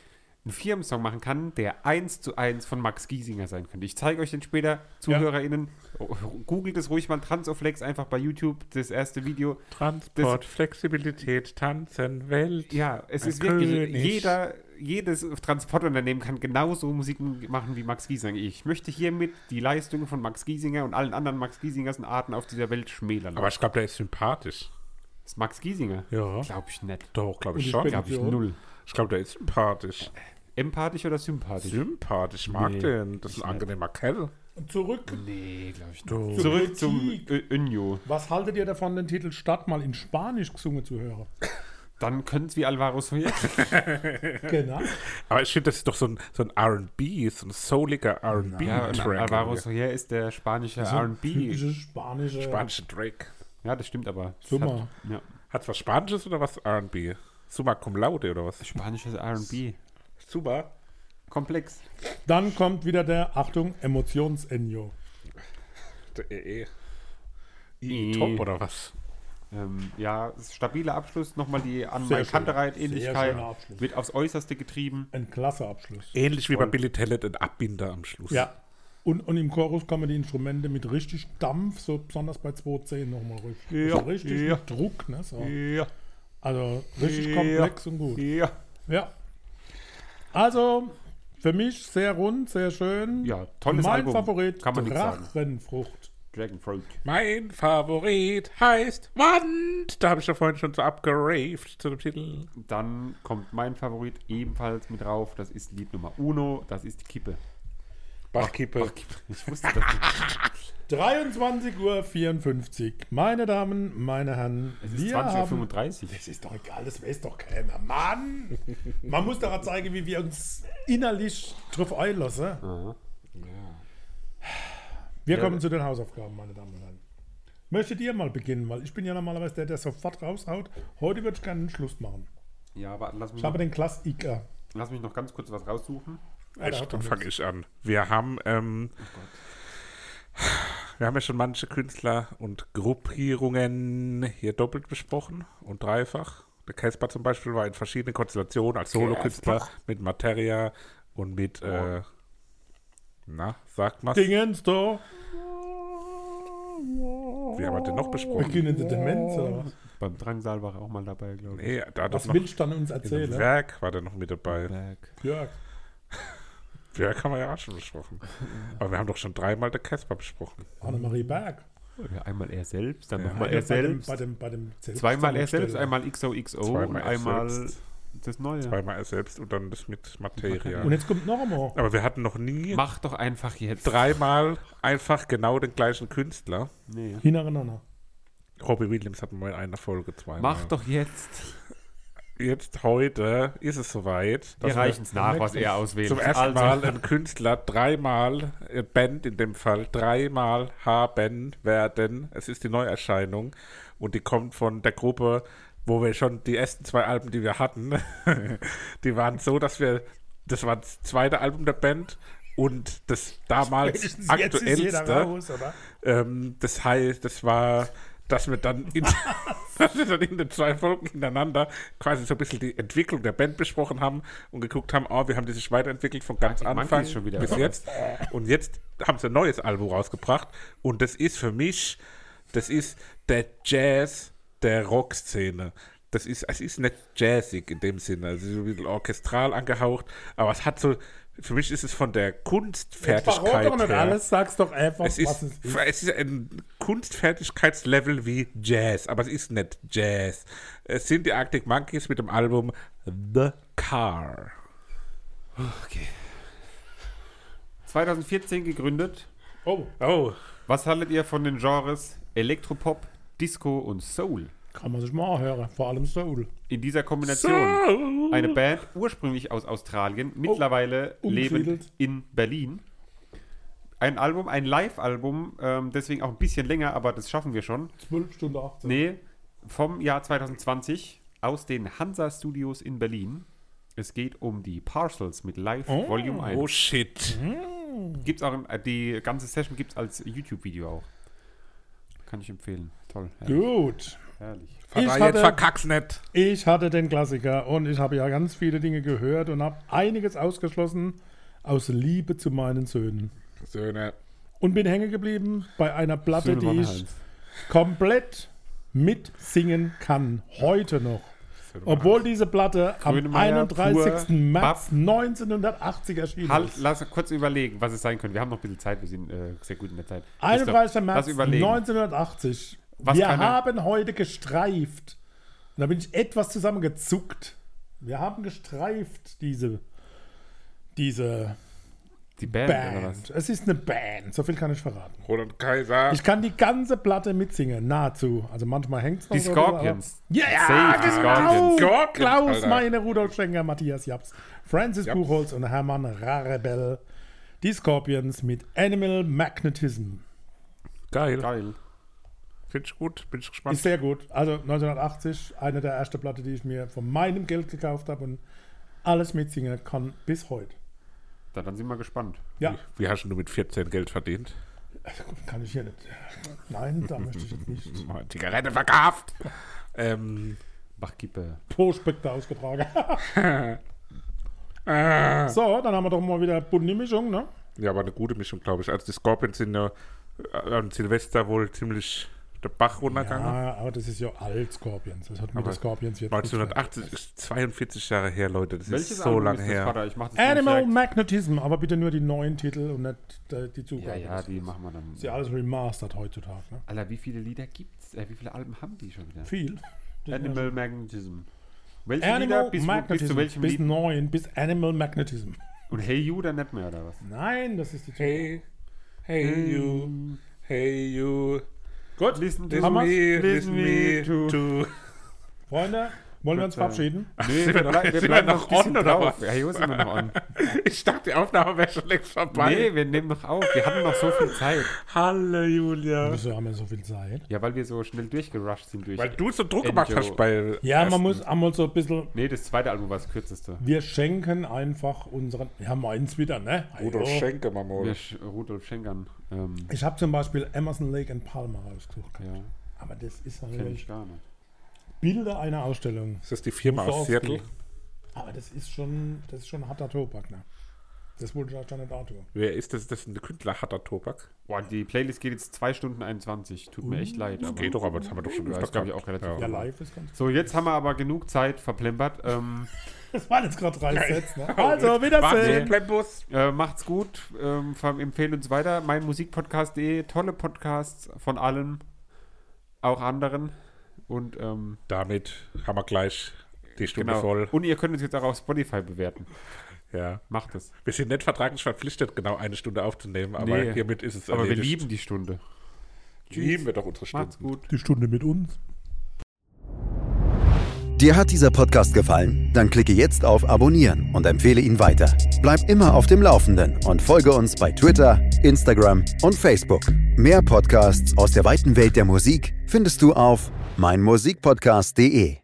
einen Firmensong machen kann, der eins zu eins von Max Giesinger sein könnte. Ich zeige euch den später, ZuhörerInnen. Googelt es ruhig mal Transoflex einfach bei YouTube, das erste Video. Transport, Flexibilität, Tanzen, Welt. Ja, es Ein ist wirklich, König. jeder, jedes Transportunternehmen kann genauso Musik machen wie Max Giesinger. Ich möchte hiermit die Leistungen von Max Giesinger und allen anderen Max Giesingers und Arten auf dieser Welt schmälern. Aber ich glaube, der ist sympathisch. das ist Max Giesinger? Ja. Glaube ich nicht. Doch, glaube ich schon. Glaube ich Ja. null. Ich glaube, der ist sympathisch. Empathisch oder sympathisch? Sympathisch, ich mag Nee, den. Das ist ein angenehmer Kerl. Und zurück. Nee, glaube ich nicht. Du. Zurück zum Önjo. Was haltet ihr davon, den Titel Stadt mal in Spanisch gesungen zu hören? Dann können es wie Alvaro Soler. Genau. Aber ich finde, das ist doch so ein, so ein RB, so ein souliger ja, RB-Track. Alvaro Soler ist der spanische R&B. Typische spanische. Spanische Drake. Ja, das stimmt aber. Summa. Hat, ja, Hat was Spanisches oder was RB? Summa cum laude oder was? spanisches R&B. Super. Komplex. Dann kommt wieder der, Achtung, Emotions-Enyo. Der EE. I- Top oder was? Ähm, ja, stabiler Abschluss. Nochmal die an Sehr schöner Abschluss. Wird aufs Äußerste getrieben. Ein klasse Abschluss. Ähnlich wie bei. Billy Talent, ein Abbinder am Schluss. Ja. Und, und im Chorus kommen die Instrumente mit richtig Dampf, so besonders bei 2.10 nochmal richtig. Ja, Also richtig ja. mit Druck, ne? So. Ja. Also richtig Ja. komplex und gut. Ja. Ja. Also, für mich sehr rund, sehr schön. Ja, tolles mein Album. Favorit, Kann man. Drachenfrucht. Dragonfruit. Mein Favorit heißt Wand. Da habe ich ja vorhin schon so abgeraved zu dem Titel. Dann kommt mein Favorit ebenfalls mit drauf. Das ist Lied Nummer Uno. Das ist die Kippe. Ach, Kippe. Ich wusste das nicht. 23.54 Uhr. Meine Damen, meine Herren, Es ist wir haben 20.35 Das ist doch egal, das weiß doch keiner. Mann! Man muss doch zeigen, wie wir uns innerlich drauf einlassen. Aha. Wir Ja. kommen zu den Hausaufgaben, meine Damen und Herren. Möchtet ihr mal beginnen? Weil ich bin ja normalerweise der, der sofort raushaut. Heute würde ich gerne einen Schluss machen. Ja, aber lass mich, Ich habe den Klassiker. lass mich noch ganz kurz was raussuchen. Ja, hat dann fange ich an. Wir haben, ähm, wir haben ja schon manche Künstler und Gruppierungen hier doppelt besprochen und dreifach. Der Casper zum Beispiel war in verschiedenen Konstellationen als Solokünstler mit Materia und mit, äh, na, sagt mal, Dingens da. wie haben wir den noch besprochen? Beginnende Demenz oder was? Beim Drangsal war er auch mal dabei, glaube ich. Nee, da hat Was willst du dann uns erzählen? Werk war der noch mit dabei. Berg. Jörg. Werk haben wir ja auch schon besprochen. Aber wir haben doch schon dreimal der Casper besprochen. Annemarie Berg. Ja, einmal er selbst, dann Ja. nochmal Ja, er bei dem, selbst. bei dem, bei dem Selbst- Zweimal er selbst, einmal XOXO Zweimal und er einmal selbst. das Neue. Zweimal er selbst und dann das mit Materia. Und jetzt kommt noch einmal. Aber wir hatten noch nie Mach doch einfach jetzt. dreimal einfach genau den gleichen Künstler. Nee. Hintereinander. Robbie Williams hatten wir in einer Folge zweimal. Mach doch jetzt. Jetzt heute ist es soweit. Wir dass reichen es nach, was er auswählt. zum ersten Also, Mal ein Künstler dreimal, äh, Band in dem Fall, dreimal haben werden. Es ist die Neuerscheinung und die kommt von der Gruppe, wo wir schon die ersten zwei Alben, die wir hatten, die waren so, dass wir, das war das zweite Album der Band und das damals aktuellste. raus? Ähm, das heißt, das war, dass wir dann in, dass wir dann in den zwei Folgen hintereinander quasi so ein bisschen die Entwicklung der Band besprochen haben und geguckt haben, oh, wir haben die sich weiterentwickelt von ganz Arctic Anfang Monkeys schon wieder bis raus. jetzt. Und jetzt haben sie ein neues Album rausgebracht und das ist für mich, das ist der Jazz der Rockszene. Das ist, es ist nicht jazzig in dem Sinne, also so ein bisschen orchestral angehaucht, aber es hat so, für mich ist es von der Kunstfertigkeit doch nicht her, alles, sag's doch einfach, es was ist, es ist. es ist ein Kunstfertigkeitslevel wie Jazz, aber es ist nicht Jazz. Es sind die Arctic Monkeys mit dem Album The Car. 2014 gegründet. Oh, Oh, Was haltet ihr von den Genres Elektropop, Disco und Soul? Kann man sich mal anhören. Vor allem Soul. In dieser Kombination Soul. eine Band ursprünglich aus Australien, mittlerweile lebend umgesiedelt. in Berlin. Ein Album, ein Live-Album, ähm, deswegen auch ein bisschen länger, aber das schaffen wir schon. 12 Stunden 18. Nee, vom Jahr 2020 aus den Hansa Studios in Berlin. Es geht um die Parcels mit Live Oh. Volume 1. oh shit. Gibt's auch, im- äh, die ganze Session gibt es als YouTube-Video auch. Kann ich empfehlen. Toll. Herrlich. Gut. Herrlich. Vater, Ich jetzt hatte- verkack's nicht. Ich hatte den Klassiker und ich habe ja ganz viele Dinge gehört und habe einiges ausgeschlossen aus Liebe zu meinen Söhnen. Söhne. Und bin hängen geblieben bei einer Platte, Söhne die ich Heinz. komplett mitsingen kann. Heute noch. Obwohl diese Platte am Grönemeyer, 31. Pur, März Baff. 1980 erschienen Halt, ist. lass kurz überlegen, was es sein könnte. Wir haben noch ein bisschen Zeit, wir sind äh, sehr gut in der Zeit. 31. März lass überlegen. 1980. Was wir kann er- haben heute gestreift. Und da bin ich etwas zusammengezuckt. Wir haben gestreift, diese, diese Die Band, oder was? Band. Es ist eine Band, so viel kann ich verraten. Roland Kaiser. Ich kann die ganze Platte mitsingen, nahezu. Also manchmal hängt es noch. Die so Scorpions. aber- Ja, ja, Safe, die genau. Scorpions. Scorpions, Klaus Alter. Meine, Rudolf Schenker, Matthias Japs, Francis Japs. Buchholz und Hermann Rarebell. Die Scorpions mit Animal Magnetism. Geil. Geil. Finde ich gut. Bin ich gespannt. Ist sehr gut. Also 1980, eine der ersten Platte, die ich mir von meinem Geld gekauft habe und alles mitsingen kann bis heute. Da, dann sind wir gespannt. Ja, Wie hast du mit 14 Geld verdient? kann ich hier nicht. Nein, da möchte ich jetzt nicht. Zigarette verkauft. ähm, Bachkippe. Prospekte ausgetragen. äh, So, dann haben wir doch mal wieder bunte Mischung, ne? ja, aber eine gute Mischung, glaube ich. Also die Scorpions sind ja äh, an Silvester wohl ziemlich der Bach runtergegangen. Ja, aber das ist ja alt Scorpions. Das hat mit Aber den Scorpions jetzt. 1980 ist 42 Jahre her, Leute. Das Welches ist so lange das, her. Vater? Ich mach das Animal Magnetism, aber bitte nur die neuen Titel und nicht die. Zugabe. Ja, ja, die machen wir dann. Ist ja alles remastered heutzutage. Ne? Alter, wie viele Lieder gibt's? Äh, wie viele Alben haben die schon wieder? Viel. Animal Magnetism. Welche Animal Lieder? Bis, bis Magnetism. zu welchem bis Lied? neun, bis Animal Magnetism. Und Hey You dann nicht mehr, oder was? Nein, das ist die Hey, hey you, hey you. Gut, Listen Listen Haben me, listen me to- to. Freunde, wollen wir uns verabschieden? Nee, sind wir bleiben noch on, oder drauf. was? Ja, hier sind wir noch on. Ich dachte, die Aufnahme wäre schon längst vorbei. Nee, wir nehmen noch auf. Wir hatten noch so viel Zeit. Hallo, Julia. Wieso haben wir so viel Zeit? Ja, weil wir so schnell durchgerusht sind durch. Weil du so Druck gemacht hast bei. Ja, man ersten. muss einmal so ein bisschen. Nee, das zweite Album war das kürzeste. Wir schenken einfach unseren. Ja, meins wieder, ne? Rudolf Hallo. Schenke, Mama. Wir Sch Rudolf Schenkern. Ähm, Ich habe zum Beispiel Emerson Lake and Palmer rausgesucht. ja, Aber das ist kenn ich natürlich gar nicht. Bilder einer Ausstellung. Ist das die Firma aus. Seattle? Aber das ist schon, das ist schon harter Tobak, ne? Das ich auch nicht antun. Wer ist das? Das ist ein Künstler, harter Tobak. Boah, die Playlist geht jetzt 2 Stunden 21. Tut mir echt leid. Das geht doch, aber das haben wir doch schon Ja, öfter das glaube ich auch relativ Ja. Ja, live ist ganz So, jetzt haben wir aber genug Zeit verplempert. Ähm, Das waren jetzt gerade drei Sätze, ne? Also, Also, Wiedersehen. Plembus. äh, macht's gut. Ähm, empfehlen uns weiter. Meinmusikpodcast.de. Tolle Podcasts von allen. Auch anderen. Und ähm, Damit haben wir gleich die Stunde genau. voll. Und ihr könnt uns jetzt auch auf Spotify bewerten. Ja. Macht es. Wir sind nicht vertraglich verpflichtet, genau eine Stunde aufzunehmen, aber Nee. hiermit ist es Aber wir erledigt. lieben die Stunde. lieben wir doch unsere Stunden. Macht's gut. Die Stunde mit uns. Dir hat dieser Podcast gefallen? Dann klicke jetzt auf Abonnieren und empfehle ihn weiter. Bleib immer auf dem Laufenden und folge uns bei Twitter, Instagram und Facebook. Mehr Podcasts aus der weiten Welt der Musik findest du auf meinmusikpodcast.de.